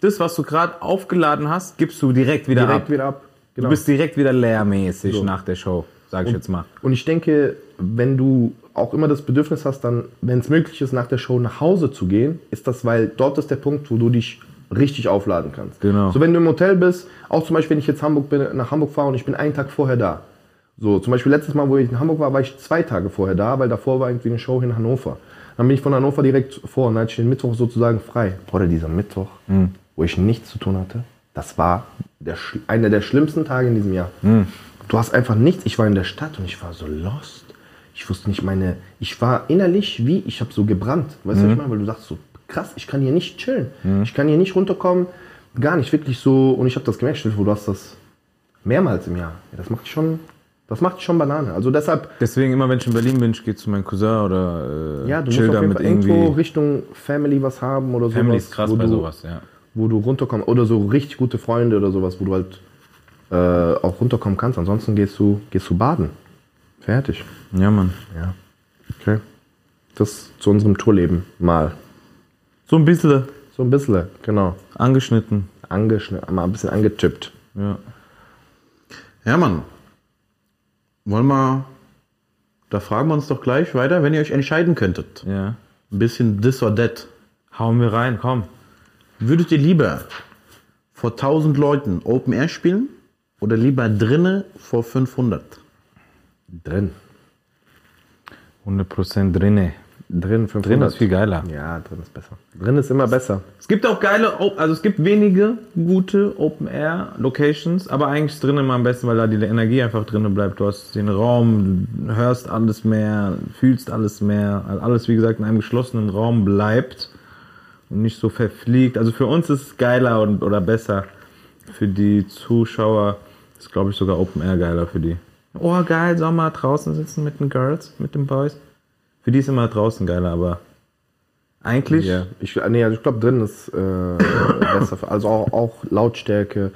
das, was du gerade aufgeladen hast, gibst du direkt wieder Direkt ab. wieder ab. Genau. Du bist direkt wieder leermäßig So. nach der Show, sag ich jetzt mal. Und ich denke, wenn du auch immer das Bedürfnis hast, dann, wenn es möglich ist, nach der Show nach Hause zu gehen, ist das, weil dort ist der Punkt, wo du dich richtig aufladen kannst. Genau. So, wenn du im Hotel bist, auch zum Beispiel, wenn ich jetzt Hamburg bin, nach Hamburg fahre und ich bin einen Tag vorher da. So, zum Beispiel letztes Mal, wo ich in Hamburg war, war ich zwei Tage vorher da, weil davor war irgendwie eine Show in Hannover. Dann bin ich von Hannover direkt vor und dann hatte ich den Mittwoch sozusagen frei. Bruder, dieser Mittwoch, wo ich nichts zu tun hatte, das war der, einer der schlimmsten Tage in diesem Jahr. Du hast einfach nichts. Ich war in der Stadt und ich war so lost. Ich wusste nicht meine. Ich war innerlich wie, ich habe so gebrannt. Weißt du, was ich meine? Weil du sagst so, krass, ich kann hier nicht chillen. Ich kann hier nicht runterkommen. Gar nicht, wirklich so. Und ich habe das gemerkt, du hast das mehrmals im Jahr. Ja, das macht schon. Das macht schon Banane. Also deshalb, Deswegen immer, wenn ich in Berlin bin, ich gehe zu meinem Cousin oder äh, ja, du chill musst auf jeden mit Fall irgendwo. Richtung Family was haben oder sowas. Family ist krass wo bei du, sowas, ja. Wo du runterkommst. Oder so richtig gute Freunde oder sowas, wo du halt äh, auch runterkommen kannst. Ansonsten gehst du, gehst du baden. Fertig. Ja, Mann. Ja. Okay. Das zu unserem Tourleben mal. So ein bisschen So ein bisschen, genau. angeschnitten. Angeschnitten, mal ein bisschen angetippt. Ja. Ja, Mann. Wollen wir. Da fragen wir uns doch gleich weiter, wenn ihr euch entscheiden könntet. Ja. Ein bisschen this or that. Hauen wir rein, komm. Würdet ihr lieber vor 1000 Leuten Open Air spielen oder lieber drinne vor 500? Drin. 100% drinne. Drin, 500. Drin ist viel geiler. Ja, drin ist besser. Drin ist immer besser. Es gibt auch geile, also es gibt wenige gute Open Air Locations, aber eigentlich ist drinnen immer am besten, weil da die Energie einfach drinnen bleibt. Du hast den Raum, du hörst alles mehr, fühlst alles mehr, also alles wie gesagt in einem geschlossenen Raum bleibt und nicht so verfliegt. Also für uns ist es geiler und, oder besser. Für die Zuschauer ist glaube ich sogar Open Air geiler für die. Oh geil, Sommer draußen sitzen mit den Girls, mit den Boys. Für die ist immer draußen geiler, aber eigentlich Ja. Ich, nee, also ich glaube, drin ist äh, besser. für- Also auch, auch Lautstärke,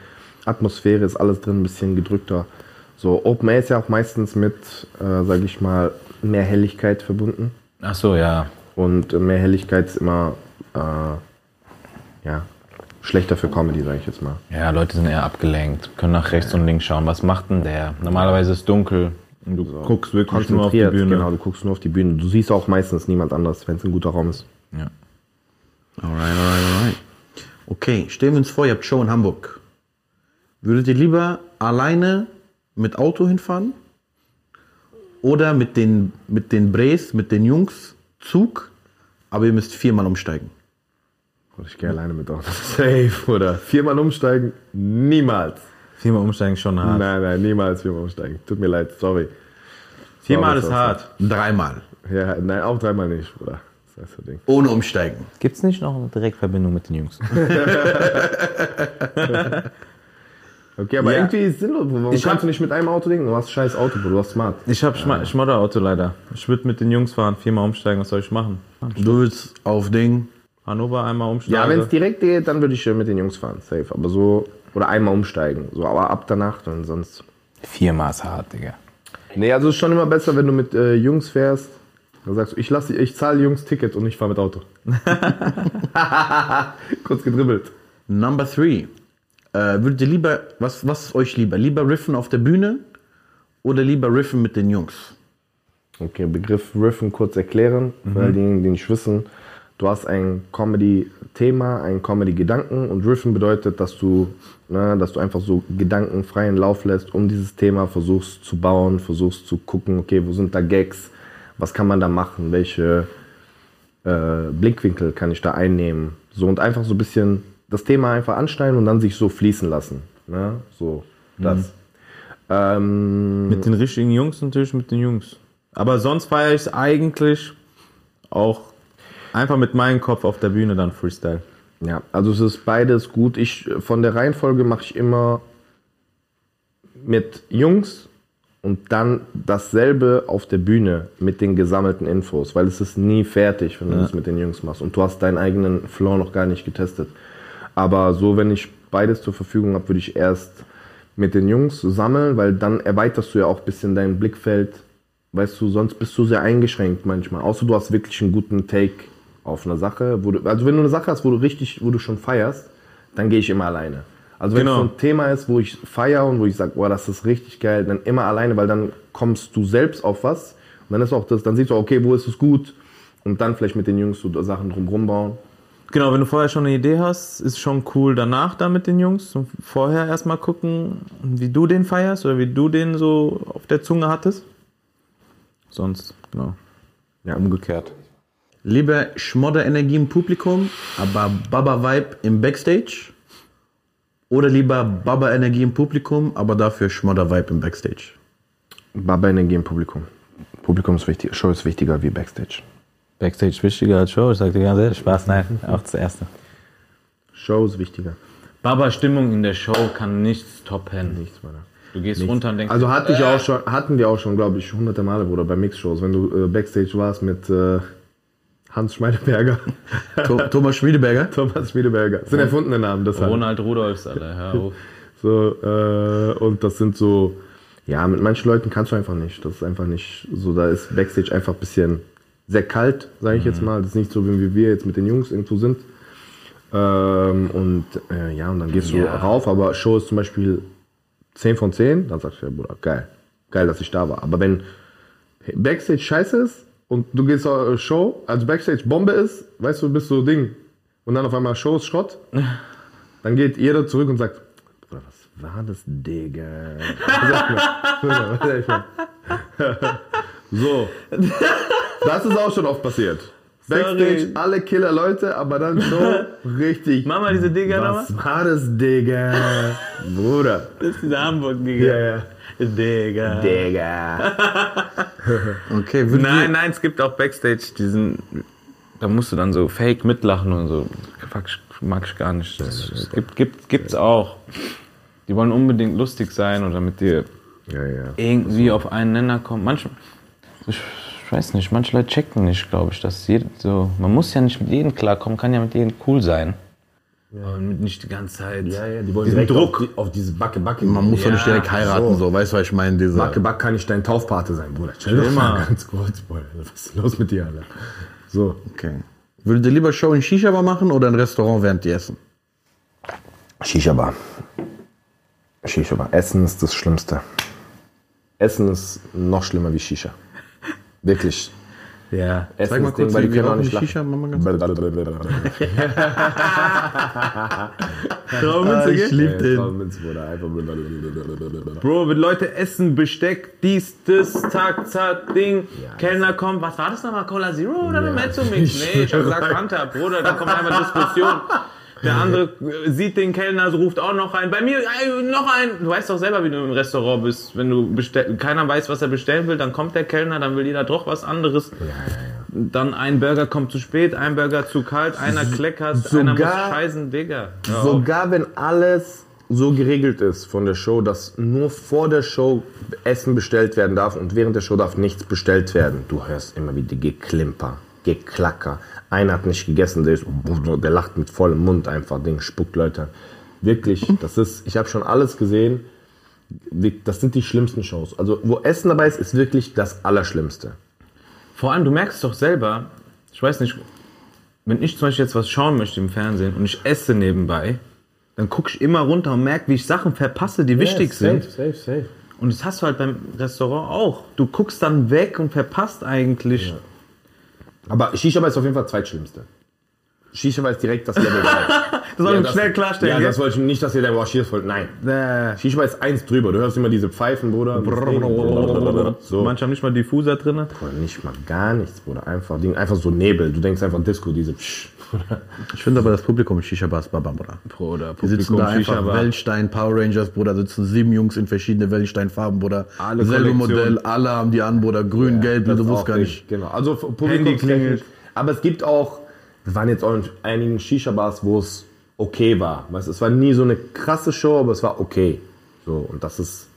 Atmosphäre ist alles drin ein bisschen gedrückter. So, Open Air ist ja auch meistens mit, äh, sage ich mal, mehr Helligkeit verbunden. Ach so, ja. Und äh, mehr Helligkeit ist immer äh, ja, schlechter für Comedy, sage ich jetzt mal. Ja, Leute sind eher abgelenkt, können nach rechts und links schauen. Was macht denn der? Normalerweise ist es dunkel. Und du guckst wirklich nur auf die Bühne. genau, du guckst nur auf die Bühne. Du siehst auch meistens niemand anders, wenn es ein guter Raum ist. Ja. Alright, alright, alright. Okay, stellen wir uns vor, ihr habt Show in Hamburg. Würdet ihr lieber alleine mit Auto hinfahren? Oder mit den, mit den Bres, mit den Jungs, Zug, aber ihr müsst viermal umsteigen? Und ich gehe alleine mit Auto. Safe, oder? Viermal umsteigen? Niemals. Viermal umsteigen ist schon hart. Nein, nein, niemals viermal umsteigen. Tut mir leid, sorry. Viermal ist hart. Dreimal. Ja, nein, auch dreimal nicht, Bruder. Das ist das Ding. Ohne umsteigen. Gibt es nicht noch eine Direktverbindung mit den Jungs? Okay, aber Ja. irgendwie ist es sinnlos. Warum Ich kannst du nicht mit einem Auto denken? Du hast scheiß Auto, Bruder. Du hast smart. Ich hab Schma Schmodderauto leider. Ich würde mit den Jungs fahren, viermal umsteigen. Was soll ich machen? Du willst auf Ding. Hannover einmal umsteigen. Ja, wenn es direkt geht, dann würde ich äh, mit den Jungs fahren. Safe. Aber so, oder einmal umsteigen. So, aber ab danach dann sonst. Viermal ist hart, Digga. Nee, also ist schon immer besser, wenn du mit äh, Jungs fährst. Dann sagst du, ich, lass, ich zahle Jungs Ticket und ich fahre mit Auto. Kurz gedribbelt. Number three. Äh, würdet ihr lieber, was, was ist euch lieber? Lieber riffen auf der Bühne oder lieber riffen mit den Jungs? Okay, Begriff Riffen kurz erklären, für all diejenigen, die nicht wissen. Du hast ein Comedy-Thema, einen Comedy-Gedanken und Riffen bedeutet, dass du, ne, dass du einfach so Gedanken freien Lauf lässt, um dieses Thema versuchst zu bauen, versuchst zu gucken, okay, wo sind da Gags, was kann man da machen, welche äh, Blickwinkel kann ich da einnehmen. So und einfach so ein bisschen das Thema einfach anschneiden und dann sich so fließen lassen. Ne? So, das. Ähm, Mit den richtigen Jungs natürlich mit den Jungs. Aber sonst feiere ich es eigentlich auch einfach mit meinem Kopf auf der Bühne dann Freestyle. Ja, also es ist beides gut. Ich von der Reihenfolge mache ich immer mit Jungs und dann dasselbe auf der Bühne mit den gesammelten Infos, weil es ist nie fertig, wenn du das mit den Jungs machst und du hast deinen eigenen Flow noch gar nicht getestet. Aber so, wenn ich beides zur Verfügung habe, würde ich erst mit den Jungs sammeln, weil dann erweiterst du ja auch ein bisschen dein Blickfeld. Weißt du, sonst bist du sehr eingeschränkt manchmal. Außer du hast wirklich einen guten Take auf eine Sache. Wo du, also wenn du eine Sache hast, wo du richtig, wo du schon feierst, dann gehe ich immer alleine. Also wenn Genau. es so ein Thema ist, wo ich feiere und wo ich sage, boah, das ist richtig geil, dann immer alleine, weil dann kommst du selbst auf was und dann ist auch das, dann siehst du, okay, wo ist es gut und dann vielleicht mit den Jungs so Sachen drumherum bauen. Genau, wenn du vorher schon eine Idee hast, ist schon cool danach da mit den Jungs. Und vorher erstmal gucken, wie du den feierst oder wie du den so auf der Zunge hattest. Sonst, genau. Ja. Umgekehrt. Lieber Schmodder-Energie im Publikum, aber Baba-Vibe im Backstage? Oder lieber Baba-Energie im Publikum, aber dafür Schmodder-Vibe im Backstage? Baba Energie im Publikum. Publikum ist wichtig, Show ist wichtiger wie Backstage. Backstage wichtiger als Show, ich sag dir ganz ehrlich. Spaß, nein, auch das Erste. Show ist wichtiger. Baba Stimmung in der Show kann nichts toppen. Nichts, Mann. Du gehst runter und denkst, Also hatte ich auch schon, hatten wir auch schon, glaube ich, hunderte Male, Bruder, bei Mixshows, wenn du äh, Backstage warst mit äh, Hans Schmeideberger, Tho- Thomas Schmiedeberger? Thomas Schmiedeberger. Das sind erfundene Namen, das halt. Ronald Rudolfs, Alter, hör auf. So, äh, und das sind so, ja, mit manchen Leuten kannst du einfach nicht. Das ist einfach nicht so, da ist Backstage einfach ein bisschen sehr kalt, sage ich jetzt mal. Das ist nicht so, wie wir jetzt mit den Jungs irgendwo sind. Ähm, und äh, ja, und dann gehst du rauf, aber Show ist zum Beispiel 10 von 10, dann sagst du, ja, Bruder, geil. Geil, dass ich da war. Aber wenn Backstage scheiße ist und du gehst zur Show, also Backstage Bombe ist, weißt du, bist so Ding. Und dann auf einmal Show ist Schrott, dann geht jeder zurück und sagt, Bruder, was war das, Digga? So. Das ist auch schon oft passiert. Backstage, Sorry. alle Killer Leute, aber dann Show richtig. Mach mal diese Digga nochmal. Was war das, Digga? Bruder. Das ist dieser Hamburg-Digga. Ja, ja. Digga. Digga. Okay, würdet ihr- Nein, nein, es gibt auch Backstage diesen. Da musst du dann so fake mitlachen und so. Fuck, mag ich gar nicht. Das gibt, gibt, gibt's auch. Die wollen unbedingt lustig sein oder mit dir Ja, ja. irgendwie auf einen Nenner kommen. Manche, ich weiß nicht, manche Leute checken nicht, glaube ich, dass jed, so, man muss ja nicht mit jedem klarkommen, kann ja mit jedem cool sein. Aber nicht die ganze Zeit. Ja, ja, die wollen Diesen Druck. Auf, die, auf dieses Backe Backe. Man muss doch nicht Ja, direkt heiraten, so. weißt du, was ich meine? Diese, Backe Backe kann nicht dein Taufpate sein, Bruder. Chill doch Immer. mal ganz kurz, Bruder. Was ist los mit dir, Alter? So. Okay. Würdet ihr lieber Show in Shisha-Bar machen oder ein Restaurant während die essen? Shisha-Bar. Shisha-Bar. Essen ist das Schlimmste. Essen ist noch schlimmer wie Shisha. Wirklich. Ja. Essen Zeig mal kurz, weil die können auch nicht lachen. Shisha. Mach mal ganz Traumünze, ich lieb den. Bro, wenn Leute essen, Besteck, dies, das, zack, zack, Ding, Kellner kommt, was war das nochmal, Cola Zero oder eine Mezzo-Mix? Nee, ich hab gesagt Fanta, Bruder, dann kommt einfach Diskussion. Der andere sieht den Kellner, so ruft auch noch rein. Bei mir äh, noch ein. Du weißt doch selber, wie du im Restaurant bist. Wenn du bestell, keiner weiß, was er bestellen will, dann kommt der Kellner, dann will jeder doch was anderes. Dann ein Burger kommt zu spät, ein Burger zu kalt, einer kleckert, einer muss sogar- scheißen, Digga. Sogar wenn alles so geregelt ist von der Show, dass nur vor der Show Essen bestellt werden darf und während der Show darf nichts bestellt werden. Du hörst immer wieder Geklimper, Geklacker. Einer hat nicht gegessen, der, ist, der lacht mit vollem Mund einfach, Ding, spuckt Leute. Wirklich, das ist, ich habe schon alles gesehen. Das sind die schlimmsten Shows. Also, wo Essen dabei ist, ist wirklich das Allerschlimmste. Vor allem, du merkst doch selber, ich weiß nicht, wenn ich zum Beispiel jetzt was schauen möchte im Fernsehen und ich esse nebenbei, dann gucke ich immer runter und merke, wie ich Sachen verpasse, die wichtig sind. Safe, safe. Und das hast du halt beim Restaurant auch. Du guckst dann weg und verpasst eigentlich. Aber Shisha ist auf jeden Fall zweitschlimmste. Shisha ist direkt das Level 3. Das soll ich schnell klarstellen. Ja, gell? das wollte ich nicht, dass ihr denkt, boah, Shisha voll. Nein. Äh, Shisha ist eins drüber. Du hörst immer diese Pfeifen, Bruder. So. Manche haben nicht mal Diffuser drin. Bruder, nicht mal gar nichts, Bruder. Einfach, Ding, einfach so Nebel. Du denkst einfach Disco, diese. Psch. Ich finde aber das Publikum in Shisha-Bar ist Baba, Bruder. Bruder, Die sitzen da einfach. Wellenstein, Power Rangers, Bruder, sitzen sieben Jungs in verschiedene Wellenstein-Farben, Bruder. Alle Selbe. Modell, alle haben die an, Bruder. Grün, gelb, Das du wusst gar nicht. Genau. Also Publikum. Aber es gibt auch, wir waren jetzt auch in einigen Shisha-Bars, wo es okay war. Weißt, es war nie so eine krasse Show, aber es war okay. So, und das ist,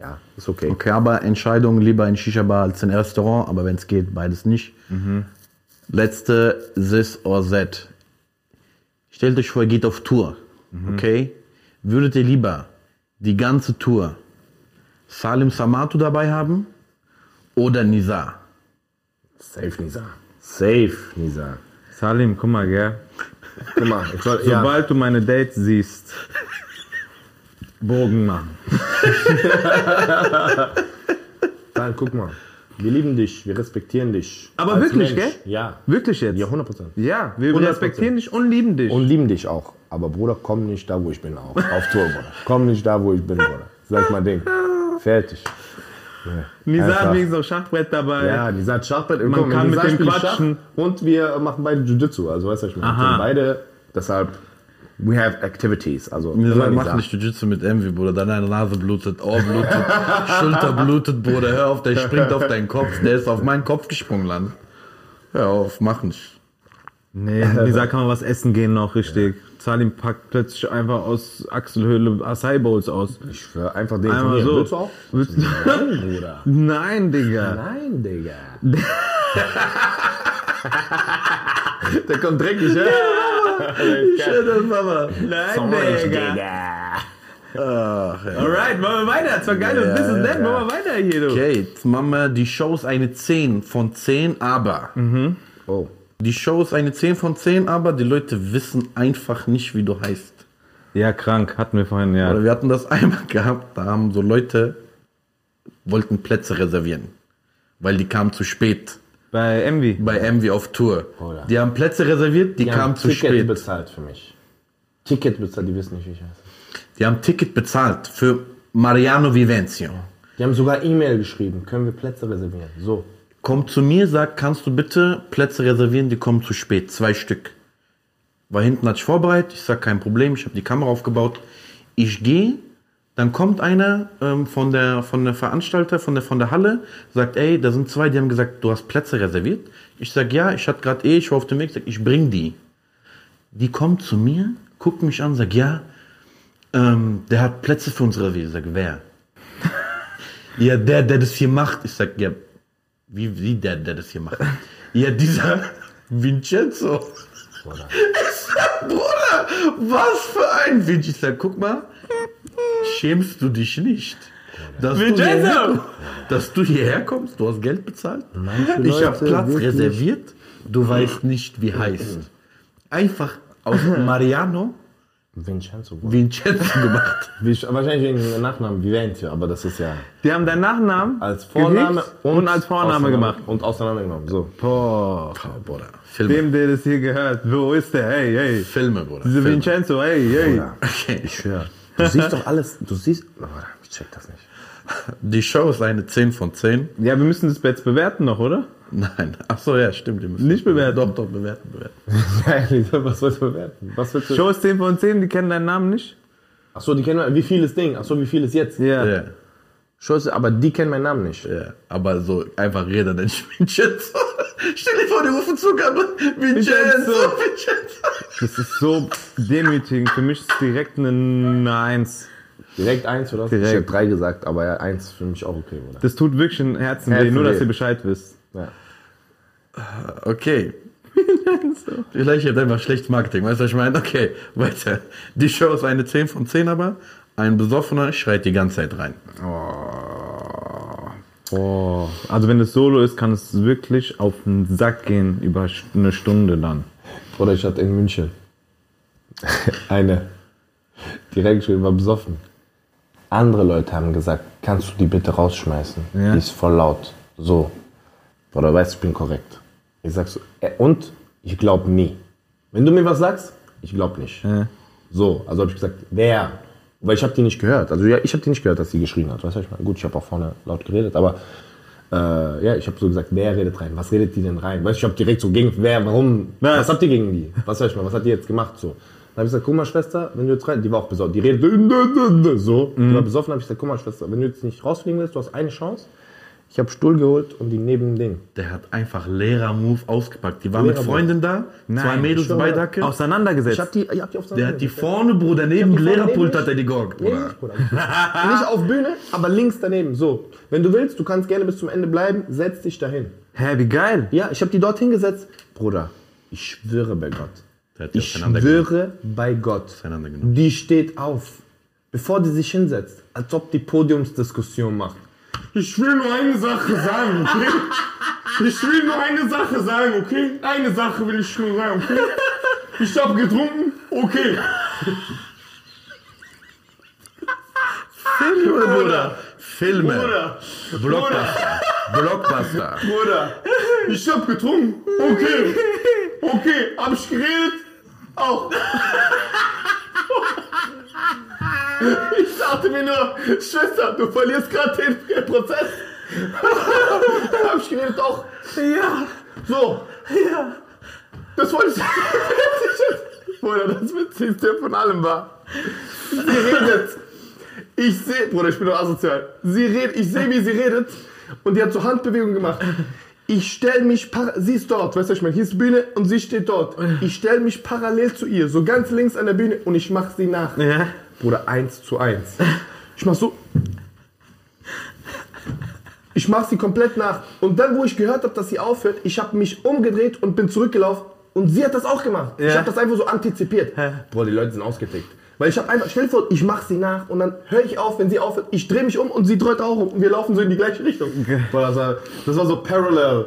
ja, ist okay. Okay, aber Entscheidung lieber in Shisha-Bar als in Restaurant, aber wenn es geht, beides nicht. Letzte, Sis or Z. Stellt euch vor, ihr geht auf Tour, okay? Würdet ihr lieber die ganze Tour Salim Samatu dabei haben oder Nizar? Safe, Nisa. Safe, Nisa. Salim, guck mal, gell? Guck mal, ich soll, ja, Sobald du meine Dates siehst, Bogen machen. dann guck mal. Wir lieben dich, wir respektieren dich. Aber wirklich, Mensch. gell? Ja. Wirklich jetzt? Ja, 100 Prozent. Ja, wir 100%. respektieren dich und lieben dich. Und lieben dich auch. Aber Bruder, komm nicht da, wo ich bin auch. Auf Tour, Bruder. Komm nicht da, wo ich bin, Bruder. Sag mal Ding. Fertig. Nisa hat wenigstens noch Schachbrett dabei. Ja, die sagt Schachbrett. Man kann Nisa mit dem quatschen. Schach Und wir machen beide Jiu-Jitsu. Also, weißt du, ich meine? Beide, deshalb, we have activities. Also, Nisa. mach nicht Jiu-Jitsu mit Envy, Bruder. Deine Nase blutet, Ohr blutet, Schulter blutet, Bruder. Hör auf, der springt auf deinen Kopf. Der ist auf meinen Kopf gesprungen, Land. Hör auf, mach nicht. Nee, Nisa kann man was essen gehen noch, richtig. Salim packt plötzlich einfach aus Achselhöhle Acai Bowls aus. Ich schwör, einfach den Einmal so. Willst du auch? Willst du- Nein, Bruder. Nein, Digga. Nein, Digga. Der kommt dreckig, ja? Schöne Mama. Nein, Digga. Alright, machen wir weiter. Das war geil und this is that. Machen wir weiter hier, du. Okay, jetzt machen wir die Show ist eine 10 von 10, aber. Oh. Die Show ist eine 10 von 10, aber die Leute wissen einfach nicht, wie du heißt. Ja, krank. Hatten wir vorhin, ja. Oder wir hatten das einmal gehabt, da haben so Leute wollten Plätze reservieren, weil die kamen zu spät Bei Envy. bei MV auf Tour. ja. Die haben Plätze reserviert, die, Die kamen haben zu Ticket spät. bezahlt für mich. Ticket bezahlt, die wissen nicht, wie ich heiße. Die haben Ticket bezahlt für Mariano Vivencio. Die haben sogar E-Mail geschrieben, können wir Plätze reservieren. So. Kommt zu mir, sagt, kannst du bitte Plätze reservieren, die kommen zu spät, zwei Stück. War hinten hatte ich vorbereitet, ich sag kein Problem, ich habe die Kamera aufgebaut. Ich gehe, dann kommt einer ähm, von der von der Veranstalter, von der von der Halle, sagt, ey, da sind zwei, die haben gesagt, du hast Plätze reserviert. Ich sag ja, ich hatte gerade eh, ich war auf dem Weg, sag, ich bring die. Die kommt zu mir, guckt mich an, sagt, ja, ähm, der hat Plätze für uns reserviert. Ich sag, wer? ja, der, der das hier macht. Ich sag, ja, wie, wie der, der das hier macht? Ja, dieser Vincenzo. Ich sag, Bruder, was für ein Vinci. Ich sag, guck mal, schämst du dich nicht? Dass du, hierher, dass du hierher kommst, du hast Geld bezahlt. ich habe Platz wirklich. reserviert, du weißt nicht, wie heißt. Einfach aus Mariano Vincenzo. Bruder. Vincenzo gemacht. Wahrscheinlich wegen dem Nachnamen Vivente, aber das ist ja Die haben deinen Nachnamen als Vorname gehixt und, als Vorname gemacht. Und auseinandergenommen. So. Boah. Bruder, Filme. Wem der das hier gehört? Wo ist der? Hey, hey. Filme, Bruder. Diese Filme. Vincenzo, hey, hey. Okay. Ich schwör. Du siehst doch alles. Du siehst. Oh, ich check das nicht. Die Show ist eine 10 von 10. Ja, wir müssen das jetzt bewerten noch, oder? Nein. Ach so, ja, stimmt. Die müssen Nicht bewerten. Doch, doch, bewerten, bewerten. Nein, was sollst du bewerten? Was willst du? Show ist 10 von 10, die kennen deinen Namen nicht? Achso, die kennen Wie viel ist Ding? Achso, wie viel ist jetzt? Ja. Ja, Scheiße, aber die kennen meinen Namen nicht. ja. Aber so einfach reden, dann Vincenzo. Stell dir vor, die rufen Zugabe. Vincenzo, Vincenzo. Vincenzo. Das ist so demütigend. Für mich ist es direkt eine, eine 1. Direkt eins, oder? Direkt. Ich habe drei gesagt, aber ja, eins für mich auch okay, oder? Das tut wirklich ein Herzen weh, Herzen nur dass weh. ihr Bescheid wisst. Ja. Okay. Vielleicht habt ihr einfach schlechtes Marketing, weißt du, was ich meine? Okay, weiter. Die Show ist eine 10 von 10, aber ein Besoffener schreit die ganze Zeit rein. Oh. Also wenn es Solo ist, kann es wirklich auf den Sack gehen über eine Stunde dann. Oder ich hatte in München eine, die reingeschrieben war besoffen. Andere Leute haben gesagt, kannst du die bitte rausschmeißen? Ja. Die ist voll laut. So. Oder weißt du, ich bin korrekt. Ich sag so, äh, und ich glaube nie. Wenn du mir was sagst, ich glaube nicht. Ja. So, also habe ich gesagt, wer? Weil ich habe die nicht gehört. Also ja, ich habe die nicht gehört, dass sie geschrien hat. Weißt du, ich meine? Gut, ich habe auch vorne laut geredet, aber äh, ja, ich habe so gesagt, wer redet rein? Was redet die denn rein? Weißt du, ich habe direkt so gegen, wer, warum? Was? Was habt ihr gegen die? Was sag ich mal? Was hat die jetzt gemacht? So. Dann habe ich gesagt, guck mal, Schwester, wenn du jetzt rein, die war auch besoffen, die redet so, die war besoffen, habe ich gesagt, guck mal, Schwester, wenn du jetzt nicht rausfliegen willst, du hast eine Chance. Ich habe Stuhl geholt und die neben dem Ding. Der hat einfach Lehrer-Move ausgepackt. Die war mit. Freundin da, zwei Mädels bei Dacke. Auseinandergesetzt. Ich habe die, ich hab die auf Der hat die vorne, Bruder, daneben die vorne Lehrerpult neben hat er die Nee, Bruder. nicht, Bruder. nicht auf Bühne, aber links daneben. So. Wenn du willst, du kannst gerne bis zum Ende bleiben, setz dich dahin. Hä, wie geil. Ja, ich habe die dort hingesetzt. Bruder, ich schwöre bei Gott. Der hat die Ich schwöre bei Gott. Die steht auf, bevor die sich hinsetzt, als ob die Podiumsdiskussion macht. Ich will nur eine Sache sagen, okay? Ich will nur eine Sache sagen, okay? Eine Sache will ich nur sagen, okay? Ich hab getrunken, okay. Filme, Bruder. Filme. Bruder, Blockbuster. Blockbuster. Bruder, ich hab getrunken. Okay. Okay, hab ich geredet? Auch. Ich dachte mir nur, Schwester, du verlierst gerade den Prozess. hab ich geredet auch. Ja. So. Ja. Das wollte ich. Bruder, das Witzigste von allem war. Sie redet. Ich sehe, Bruder, ich bin doch asozial. Sie redet, ich sehe, wie sie redet und die hat so Handbewegungen gemacht. Ich stelle mich, sie ist dort, weißt du, ich meine, hier ist die Bühne und sie steht dort. Ich stelle mich parallel zu ihr, so ganz links an der Bühne und ich mache sie nach. Ja. Bruder, eins zu eins. Ich mach so. Ich mach sie komplett nach. Und dann, wo ich gehört habe, dass sie aufhört, ich habe mich umgedreht und bin zurückgelaufen. Und sie hat das auch gemacht. Ich Ja. habe das einfach so antizipiert. Boah, die Leute sind ausgetickt. Weil ich habe einfach, stell dir vor, ich mache sie nach und dann höre ich auf, wenn sie aufhört. Ich drehe mich um und sie dreht auch um und wir laufen so in die gleiche Richtung. Boah, das, war, das war so Parallel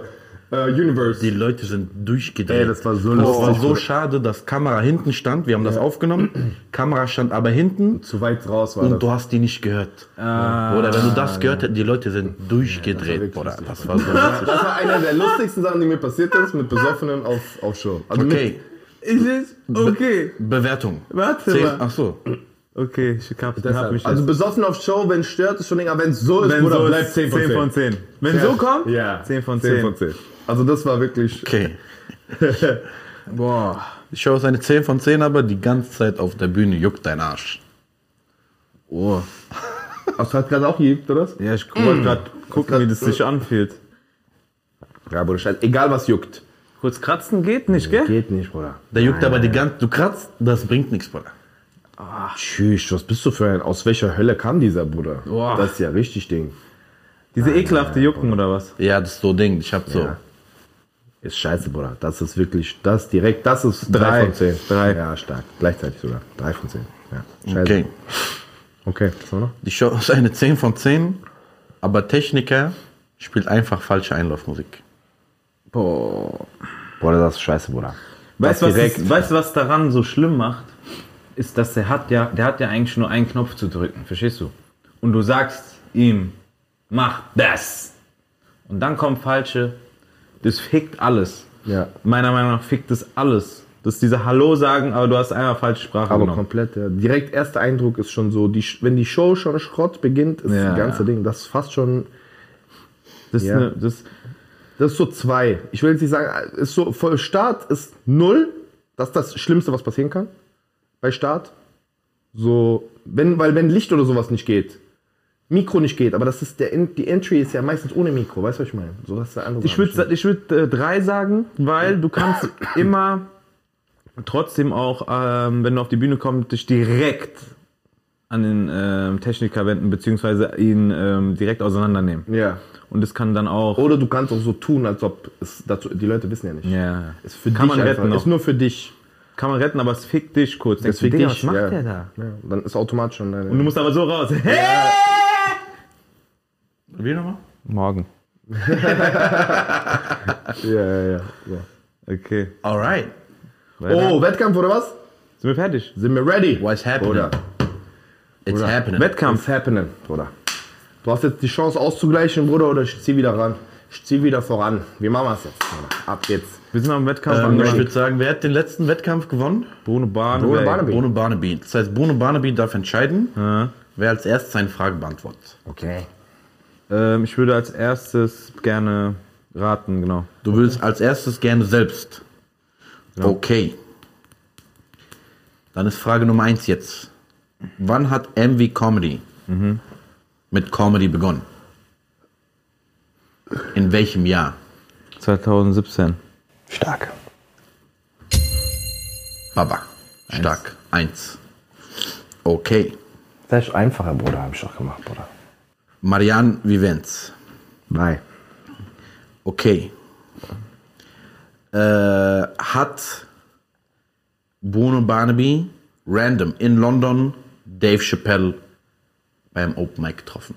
äh, Universe. Die Leute sind durchgedreht. Ey, das war so Das lustig. war so schade, dass Kamera hinten stand. Wir haben das aufgenommen. Kamera stand aber hinten zu weit raus war und das. du hast die nicht gehört. Oder wenn du das gehört hättest, die Leute sind durchgedreht. Oder das war so Das war eine der lustigsten Sachen, die mir passiert ist mit Besoffenen auf, auf Show. Also Okay, Ist es? Okay. Bewertung. Warte Zehn, mal. ach so. Okay, ich hab, hab Deshalb. mich Also besoffen auf Show, wenn es stört, ist schon Ding, aber wenn es so ist, Wenn Bruder, so bleibt ist 10 von 10. 10 von 10. Wenn Ja. so kommt, Ja. 10 von 10 10. von 10. Also das war wirklich... Okay. Boah. Die Show ist eine 10 von 10, aber die ganze Zeit auf der Bühne juckt dein Arsch. Oh. Hast du halt gerade auch geübt, oder? Ja, ich wollte gerade gucken, wie das sich anfühlt. Ja, Bruder, scheiße. Egal was juckt. Kurz kratzen geht nicht, gell? Geht nicht, Bruder. Der juckt aber die ganze, du kratzt, das bringt nichts, Bruder. Tschüss, was bist du für ein... Aus welcher Hölle kam dieser, Bruder? Boah. Das ist ja richtig Ding. Diese ekelhafte Jucken oder was? Ja, das ist so Ding. Ich hab so. Ja. Ist scheiße, Bruder. Das ist wirklich... Das direkt... Das ist 3 Drei. von 10. Drei. Ja, stark. Gleichzeitig sogar. 3 von 10. Ja, scheiße. Okay. Okay, was haben wir noch? Die Show ist eine 10 von 10, aber Techniker spielt einfach falsche Einlaufmusik. Boah. Bruder, das ist scheiße, Bruder. Weißt du, was, direkt- ist- weißt, was daran so schlimm macht? Ist, dass der hat ja, der hat ja eigentlich nur einen Knopf zu drücken, verstehst du? Und du sagst ihm, mach das. Und dann kommt falsche, das fickt alles. Ja. Meiner Meinung nach fickt das alles. Das diese Hallo sagen, aber du hast einfach falsche Sprache Aber genommen. komplett, ja. Direkt erster Eindruck ist schon so, die, wenn die Show schon Schrott beginnt, ist Ja. das ganze Ding, das ist fast schon, Das, ist Ja. eine, das, das ist so zwei. Ich will jetzt nicht sagen, ist so, voll Start ist null, das ist das Schlimmste, was passieren kann. Bei Start. So, wenn, weil wenn Licht oder sowas nicht geht, Mikro nicht geht, aber das ist der, die Entry ist ja meistens ohne Mikro, weißt du, was ich meine? So, das ist der andere Ich würde ich würd, äh, drei sagen, weil du kannst immer trotzdem auch, ähm, wenn du auf die Bühne kommst, dich direkt an den ähm, Techniker wenden, beziehungsweise ihn ähm, direkt auseinandernehmen. Ja. Und das kann dann auch. Oder du kannst auch so tun, als ob es dazu, die Leute wissen ja nicht. Ja. Ist für Kann dich man einfach, retten Ist noch. nur für dich. Kann man retten, aber es fickt dich kurz. Du, fickt dich, was macht ja. der da? Ja, dann ist automatisch schon deine. Und du musst aber so raus. Hey! Wie nochmal? Morgen. ja, ja, ja. ja. Okay. Alright. Oh, Wettkampf oder was? Sind wir fertig? Sind wir ready? What's happening? Oder? It's Bruder. happening. Wettkampf. It's happening, Bruder. Du hast jetzt die Chance auszugleichen, Bruder, oder ich zieh wieder ran. Ich zieh wieder voran. Wie machen wir es jetzt? Bruder? Ab jetzt. Wir sind am Wettkampf Ähm, ich würde sagen, wer hat den letzten Wettkampf gewonnen? Bruno Bahn. Bruno Barnaby. Bruno Barnaby. Das heißt, Bruno Barnaby darf entscheiden, Ja. wer als erstes seine Frage beantwortet. Okay. Ähm, ich würde als erstes gerne raten, genau. Du willst als erstes gerne selbst. Okay. Dann ist Frage Nummer eins jetzt. Wann hat MV Comedy mit Comedy begonnen? In welchem Jahr? 2017. Stark. Baba. Stark. Eins. Okay. Das ist einfacher, Bruder, habe ich doch gemacht, Bruder. Marianne Vivenz. Nein. Okay. Äh, hat Bruno Barnaby random in London Dave Chappelle beim Open Mic getroffen?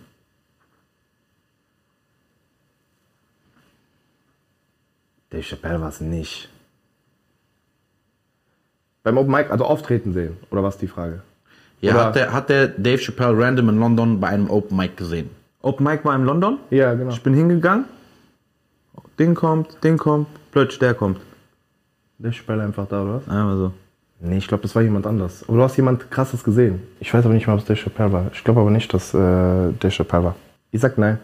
Dave Chappelle war es nicht. Beim Open Mic, also auftreten sehen, oder was die Frage? Ja, Oder- hat der, hat der Dave Chappelle random in London bei einem Open Mic gesehen? Open Mic war in London. Ja, genau. Ich bin hingegangen. Ding kommt, Ding kommt, plötzlich der kommt. Der Spell einfach da, oder was? Einmal so. Nee, ich glaube, das war jemand anders. Aber du hast jemand krasses gesehen. Ich weiß aber nicht mal, ob es Dave Chappelle war. Ich glaube aber nicht, dass äh, Dave Chappelle war. Ich sag nein.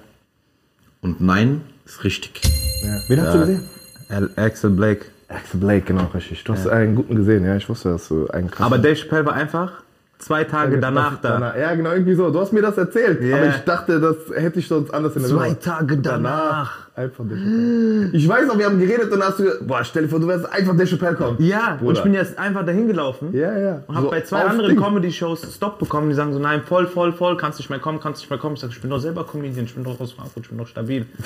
Und nein, ist richtig. Ja. Wen hast du gesehen? Al- Axel Blake. Axel Blake, genau, richtig. Du hast einen guten gesehen, ja. Ich wusste, dass du einen krassen... Aber Dave Chappelle war einfach zwei Tage danach da. Ja, genau, irgendwie so. Du hast mir das erzählt. Ja. Aber ich dachte, das hätte ich sonst anders in der Zwei Erinnerung. Tage danach. Einfach Dave Chappelle. Ich weiß noch, wir haben geredet und hast du gesagt, boah, stell dir vor, du wärst einfach Dave Chappelle kommen. Ja, und Bruder. ich bin jetzt einfach dahin gelaufen. Ja, ja. Und hab So bei zwei anderen. Comedy-Shows Stopp bekommen, die sagen so, nein, voll, voll, voll, kannst nicht mehr kommen, kannst nicht mehr kommen. Ich sag, ich bin doch selber Comedian, ich bin doch aus Frankfurt, ich bin doch stabil.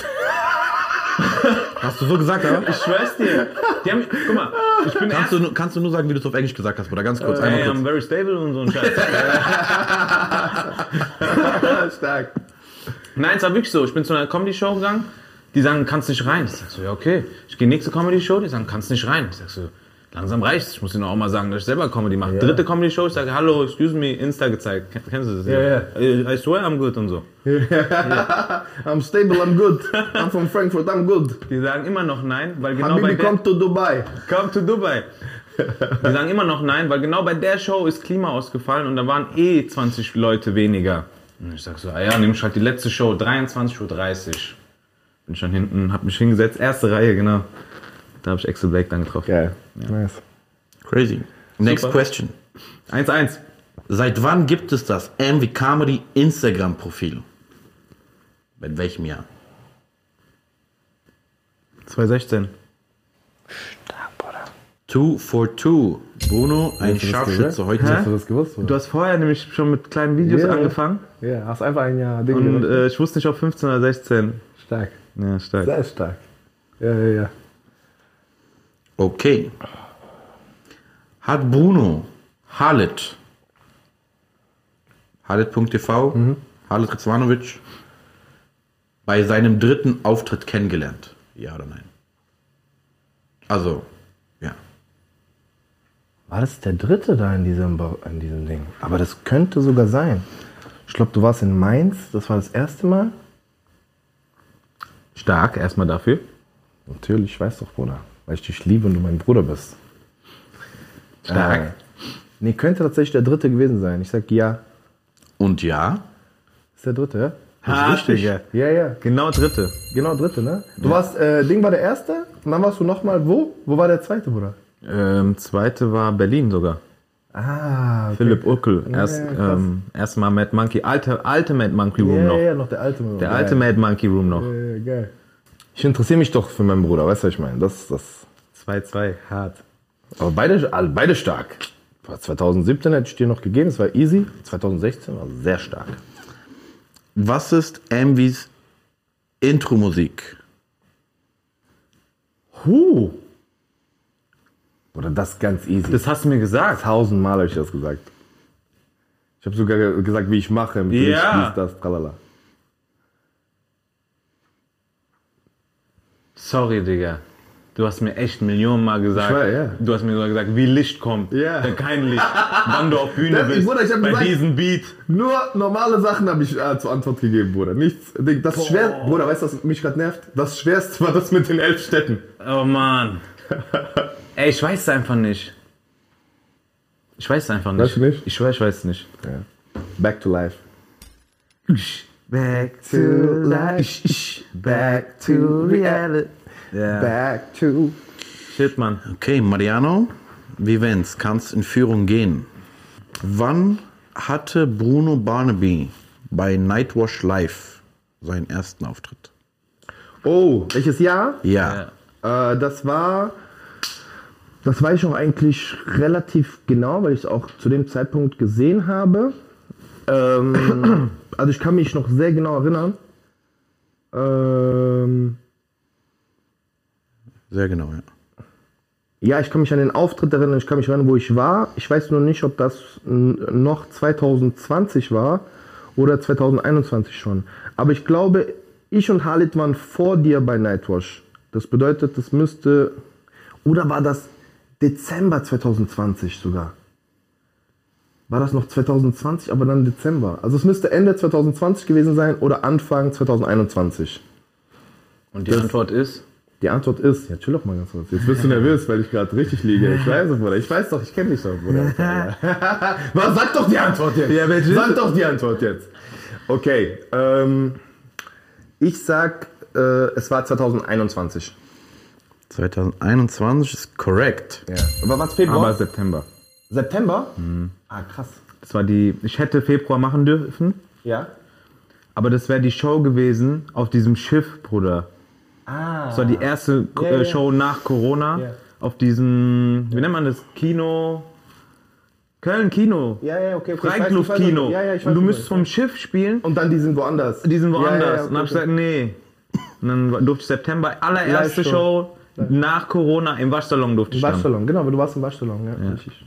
Hast du so gesagt, oder? Ich schwör's dir. Die haben, guck mal, ich bin Kannst du, nur- kannst du nur sagen, wie du es auf Englisch gesagt hast, Bruder? Ganz kurz, Ey, einmal I'm kurz. very stable und so ein Scheiß. Stark. Nein, es war wirklich so. Ich bin zu einer Comedy-Show gegangen, die sagen, kannst nicht rein. Ich sag so, ja, okay. Ich gehe nächste Comedy-Show, die sagen, kannst nicht rein. Ich sag so, langsam reicht's. Ich muss ihnen auch mal sagen, dass ich selber Comedy mache. Dritte Comedy-Show, ich sage, hallo, excuse me, Insta gezeigt. Ken- Kennst du das? Ja, ja. I swear I'm good und so. I'm stable, I'm good. I'm from Frankfurt, I'm good. Die sagen immer noch nein, weil genau bei Habibi, der... come to Dubai. Come to Dubai. Die sagen immer noch nein, weil genau bei der Show ist Klima ausgefallen und da waren eh 20 Leute weniger. Und ich sag so, ah ja, nehme ich halt die letzte Show, 23.30 Uhr. Bin schon hinten, hab mich hingesetzt, erste Reihe, genau. Da habe ich Axel Blake dann getroffen. Geil. Nice. Crazy. Next Super. question. 1-1. Seit wann gibt es das MV Comedy Instagram-Profil? In welchem Jahr? 2016. 242. Bruno, ein Hast du das Scharfschütze gesagt? heute. Hast du das gewusst? Oder? Du hast vorher nämlich schon mit kleinen Videos Ja. angefangen Ja, hast einfach ein Jahr Ding und äh, ich wusste nicht, ob 15 oder 16. Stark. Ja, stark. Sehr stark. Ja, ja, ja. Okay. Hat Bruno Halit, Halit.tv, Mhm. Halit Rizvanovic, bei seinem dritten Auftritt kennengelernt? Ja oder nein? Also, ja. War das der dritte da in diesem, in diesem Ding? Aber das könnte sogar sein. Ich glaube, du warst in Mainz, das war das erste Mal. Stark, erstmal dafür. Natürlich, ich weiß doch, Bruder. Weil ich dich liebe und du mein Bruder bist. Stark. Äh, nee, könnte tatsächlich der dritte gewesen sein. Ich sag ja. Und ja, Ist der dritte, ja? Ah, Digga. Ja, ja. Genau dritte. Genau, dritte, ne? Du warst, äh, Ding war der erste und dann warst du nochmal wo? Wo war der zweite, Bruder? Ähm, zweite war Berlin sogar. Ah, okay. Philipp Uckel. Erst, Ja, ähm, erstmal Mad Monkey. Alte, alte Mad Monkey Room Ja, noch. ja, noch der alte. Der alte Mad Monkey Room noch. Ja, ja, geil. Ich interessiere mich doch für meinen Bruder, weißt du, was ich meine? Das, das. 2-2, hart. Aber beide, alle- beide stark. 2017 hätte ich dir noch gegeben, es war easy. 2016 war sehr stark. was ist MVs Intro-Musik? Huh, Oder das ganz easy. das hast du mir gesagt. Tausendmal habe ich das gesagt. Ich habe sogar ge- gesagt, wie ich mache. Mit Ja. Dies, das, tralala. Sorry, Digga. Du hast mir echt Millionen Mal gesagt. Ich weiß, ja. Du hast mir sogar gesagt, wie Licht kommt. Ja. Wenn kein Licht. Wann du auf Bühne bist. Bruder, ich hab bei gesagt- diesem Beat. Nur normale Sachen habe ich äh, zur Antwort gegeben, Bruder. Nichts. Das schwer, Bruder, weißt du, was mich gerade nervt? Das Schwerste war das mit den elf Städten. Oh Mann. Ey, ich weiß es einfach nicht. Ich weiß es einfach nicht. Weißt du nicht? Ich schwör, ich weiß es nicht. Back to life. Back to life. Back to reality. Ja. Back to. Shit, Mann. Okay, Mariano, Vivens, kannst in Führung gehen. Wann hatte Bruno Barnaby bei Nightwash Live seinen ersten Auftritt? Oh, welches Jahr? Ja. Äh, das war. Das weiß ich auch eigentlich relativ genau, weil ich es auch zu dem Zeitpunkt gesehen habe. Ähm, also ich kann mich noch sehr genau erinnern. Ähm, Sehr genau, ja. ja, ich kann mich an den Auftritt erinnern, ich kann mich erinnern, wo ich war. Ich weiß nur nicht, ob das noch 2020 war oder 2021 schon. Aber ich glaube, ich und Halit waren vor dir bei Nightwash. Das bedeutet, das müsste. Oder war das Dezember 2020 sogar? War das noch 2020, aber dann Dezember. Also es müsste Ende 2020 gewesen sein oder Anfang 2021. Und die Antwort ist? Die Antwort ist, ja chill doch mal ganz kurz. Jetzt bist du nervös, weil ich gerade richtig liege. Ich weiß es, Bruder. Ich weiß doch, ich kenne dich doch, Bruder. Was, sag doch die Antwort jetzt. Ja? Sag doch die Antwort jetzt. Okay, ähm, ich sag, äh, es war 2021. 2021 ist korrekt. Ja. Aber was Februar? Aber September. September? Ah, krass. Das war die. Ich hätte Februar machen dürfen, Ja. aber das wäre die Show gewesen auf diesem Schiff, Bruder. Ah. Das war die erste Ja, äh, ja. Show nach Corona. Ja. Auf diesem, wie nennt man das? Kino. Köln Kino. Ja, ja, okay. okay. Freikluftkino. Ja, ja, ich weiß, Und du müsstest vom Schiff spielen. Und dann die sind woanders. Die sind woanders. Ja, ja, ja, und dann hab ich okay, gesagt, nee. Und dann durfte ich September, allererste. Show nach Corona im Waschsalon durfte ich dann. Waschsalon, genau, du warst im Waschsalon, ja. Richtig.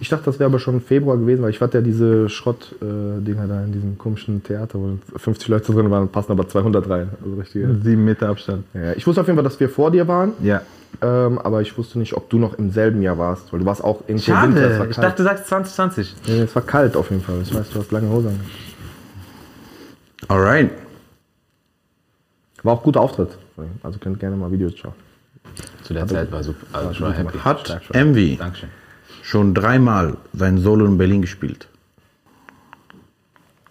Ich dachte, das wäre aber schon Februar gewesen, weil ich hatte ja diese Schrott-Dinger da in diesem komischen Theater, wo 50 Leute drin waren, passen aber 200 rein. Also richtige. Sieben Meter Abstand. Ja, ich wusste auf jeden Fall, dass wir vor dir waren, Ja. ähm, aber ich wusste nicht, ob du noch im selben Jahr warst, weil du warst auch irgendwo Winter, es war Schade. Ich dachte, du sagst 2020. nee, es war kalt auf jeden Fall. Ich weiß, du hast lange Hose an. Alright. War auch guter Auftritt. Also könnt gerne mal Videos schauen. Zu der Zeit war super. Also war happy. Hat Envy Dankeschön. Schon dreimal sein Solo in Berlin gespielt?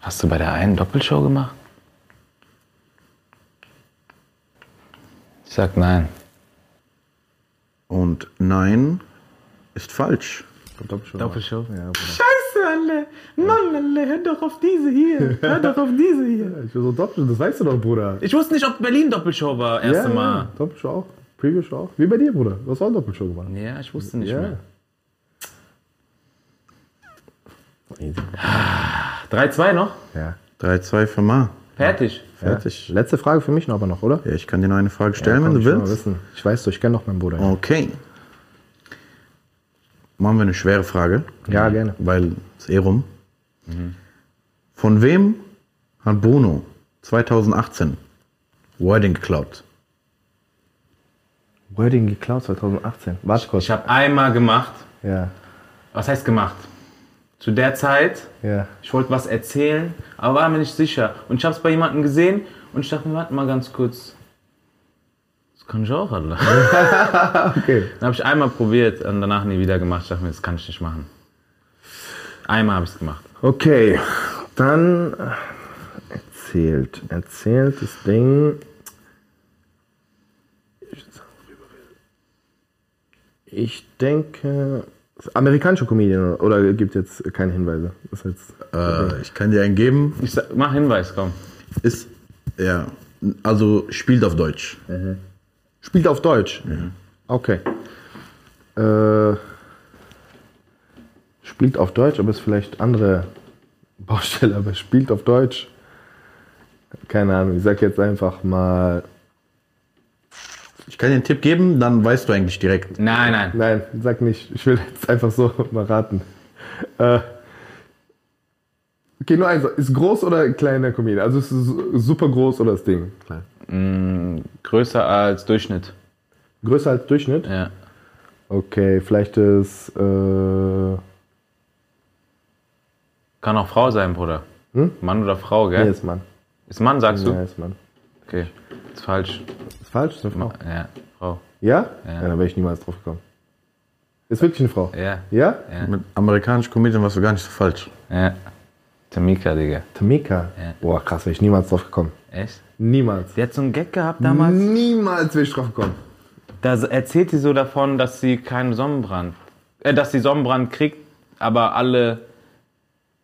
Hast du bei der einen Doppelshow gemacht? Ich sag nein. Und nein ist falsch. Doppelshow. Ja, Bruder. Scheiße, alle. Mann, alle, hör doch auf diese hier. Hör doch auf diese hier. Ich war so Doppel, das weißt du doch, Bruder. Ich wusste nicht, ob Berlin Doppelshow war, erste ja, Mal. Ja, Doppelshow auch. Preview-Show auch. Wie bei dir, Bruder. Du hast auch Doppelshow gemacht. Ja, ich wusste nicht Ja. mehr. 3-2 noch? ja. 3-2 für Ma. Fertig. Fertig. Letzte Frage für mich noch aber noch, oder? Ja, ich kann dir noch eine Frage stellen, Komm, wenn ich du willst. Wissen. Ich weiß doch, ich kenne doch meinen Bruder. Okay. Machen wir eine schwere Frage. Ja, gerne. Weil es eh rum. Von wem hat Bruno 2018 Wording geklaut? Wording geklaut 2018. Warte kurz. Ich habe einmal gemacht. Ja, Was heißt gemacht? Zu der Zeit, ja. ich wollte was erzählen, aber war mir nicht sicher. Und ich habe es bei jemandem gesehen und ich dachte mir, warte mal ganz kurz. Das kann ich auch, Alter. Okay. Dann habe ich einmal probiert und danach nie wieder gemacht. Ich dachte mir, das kann ich nicht machen. Einmal habe ich es gemacht. Okay. Dann äh, erzählt. Erzählt das Ding. Ich denke. Amerikanische Comedian oder gibt jetzt keine Hinweise? Das ist jetzt, Äh, ich kann dir einen geben. Ich sag, mach Hinweis, komm. Ist, ja, also spielt auf Deutsch. Spielt auf Deutsch. Okay. Äh, spielt auf Deutsch, aber ist vielleicht andere Baustelle, aber spielt auf Deutsch. Keine Ahnung, ich sag jetzt einfach mal. Ich kann dir einen Tipp geben, dann weißt du eigentlich direkt. Nein, nein. Nein, sag nicht. Ich will jetzt einfach so mal raten. Äh, okay, nur eins. Ist groß oder kleiner Comedian? Also ist es su- super groß oder das Ding? Klein. Größer als Durchschnitt. Größer als Durchschnitt? Ja. Okay, vielleicht ist. Äh, Kann auch Frau sein, Bruder. Mann oder Frau, gell? nee, ist Mann. Ist Mann, sagst du? Ja, ist Mann. Okay. Ist falsch. Ist falsch, ist eine Frau. Ja, Frau. Ja? Ja. Ja, da wäre ich niemals drauf gekommen. Ist wirklich eine Frau? Ja. Ja? Ja. Mit amerikanischen Comedian warst du gar nicht so falsch. Ja. Tamika, Digga. Tamika? Ja. Boah, krass, wäre ich niemals drauf gekommen. Echt? Niemals. Die hat so einen Gag gehabt damals. Niemals wäre ich drauf gekommen. Da erzählt sie so davon, dass sie keinen Sonnenbrand, äh, dass sie Sonnenbrand kriegt, aber alle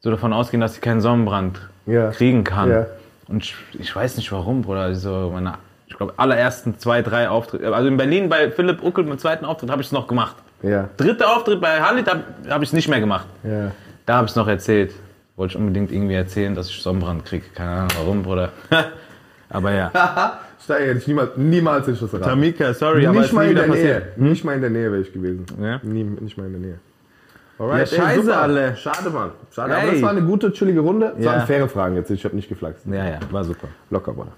so davon ausgehen, dass sie keinen Sonnenbrand Ja. kriegen kann. Ja. Und ich, ich weiß nicht warum, Bruder. Also meine, ich glaube, allerersten zwei, drei Auftritte. Also in Berlin bei Philipp Uckel beim zweiten Auftritt habe ich es noch gemacht. Ja. Dritter Auftritt bei Halit habe hab ich es nicht mehr gemacht. Ja. Da habe ich es noch erzählt. Wollte ich unbedingt irgendwie erzählen, dass ich Sonnenbrand kriege. Keine Ahnung warum, Bruder. aber ja. Steig hätte ich niemals, niemals ich das erraten. Tamika, sorry, nicht mal in der Nähe. Nicht mal in der Nähe wäre ich gewesen. Ja? Nie, nicht mal in der Nähe. Ja, scheiße, super. alle. Schade, Mann. Schade, aber Ey. das war eine gute, chillige Runde. Das Ja. waren faire Fragen jetzt. Ich habe nicht geflaxt. Ja, ja, war super. Locker, Bruder.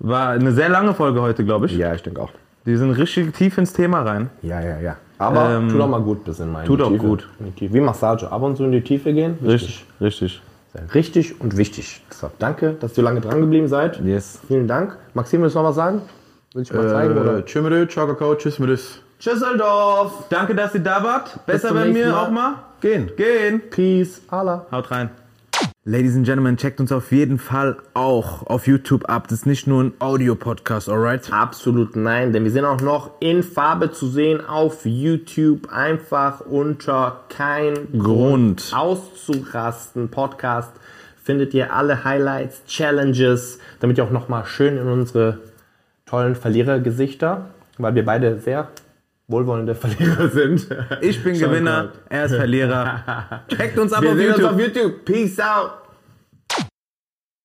War eine sehr lange Folge heute, glaube ich. Ja, ich denke auch. Die sind richtig tief ins Thema rein. Ja, ja, ja. Aber Ähm, tut auch mal gut bisschen mal in tut die auch Tiefe. gut. Wie Massage. Ab und zu in die Tiefe gehen. Richtig, richtig. Sehr Richtig und wichtig. Deshalb danke, dass ihr lange dran geblieben seid. Yes. Vielen Dank. Maxim, willst du noch was sagen? Willst du mal zeigen? Oder? Äh, Tschüss mit dir, ciao, Kakao, tschüss mit dir. Düsseldorf. Danke, dass ihr da wart. Besser mir Mal. auch mal. Gehen. Gehen. Peace. Allah. Haut rein. Ladies and Gentlemen, checkt uns auf jeden Fall auch auf YouTube ab. Das ist nicht nur ein Audio-Podcast, alright? Absolut nein, denn wir sind auch noch in Farbe zu sehen auf YouTube. Einfach unter kein Grund. auszurasten. Podcast findet ihr alle Highlights, Challenges, damit ihr auch nochmal schön in unsere tollen Verlierergesichter, weil wir beide sehr wohlwollende Verlierer sind. Ich bin Gewinner, er ist Verlierer. Checkt uns ab Wir auf sehen uns YouTube. auf YouTube. Peace out.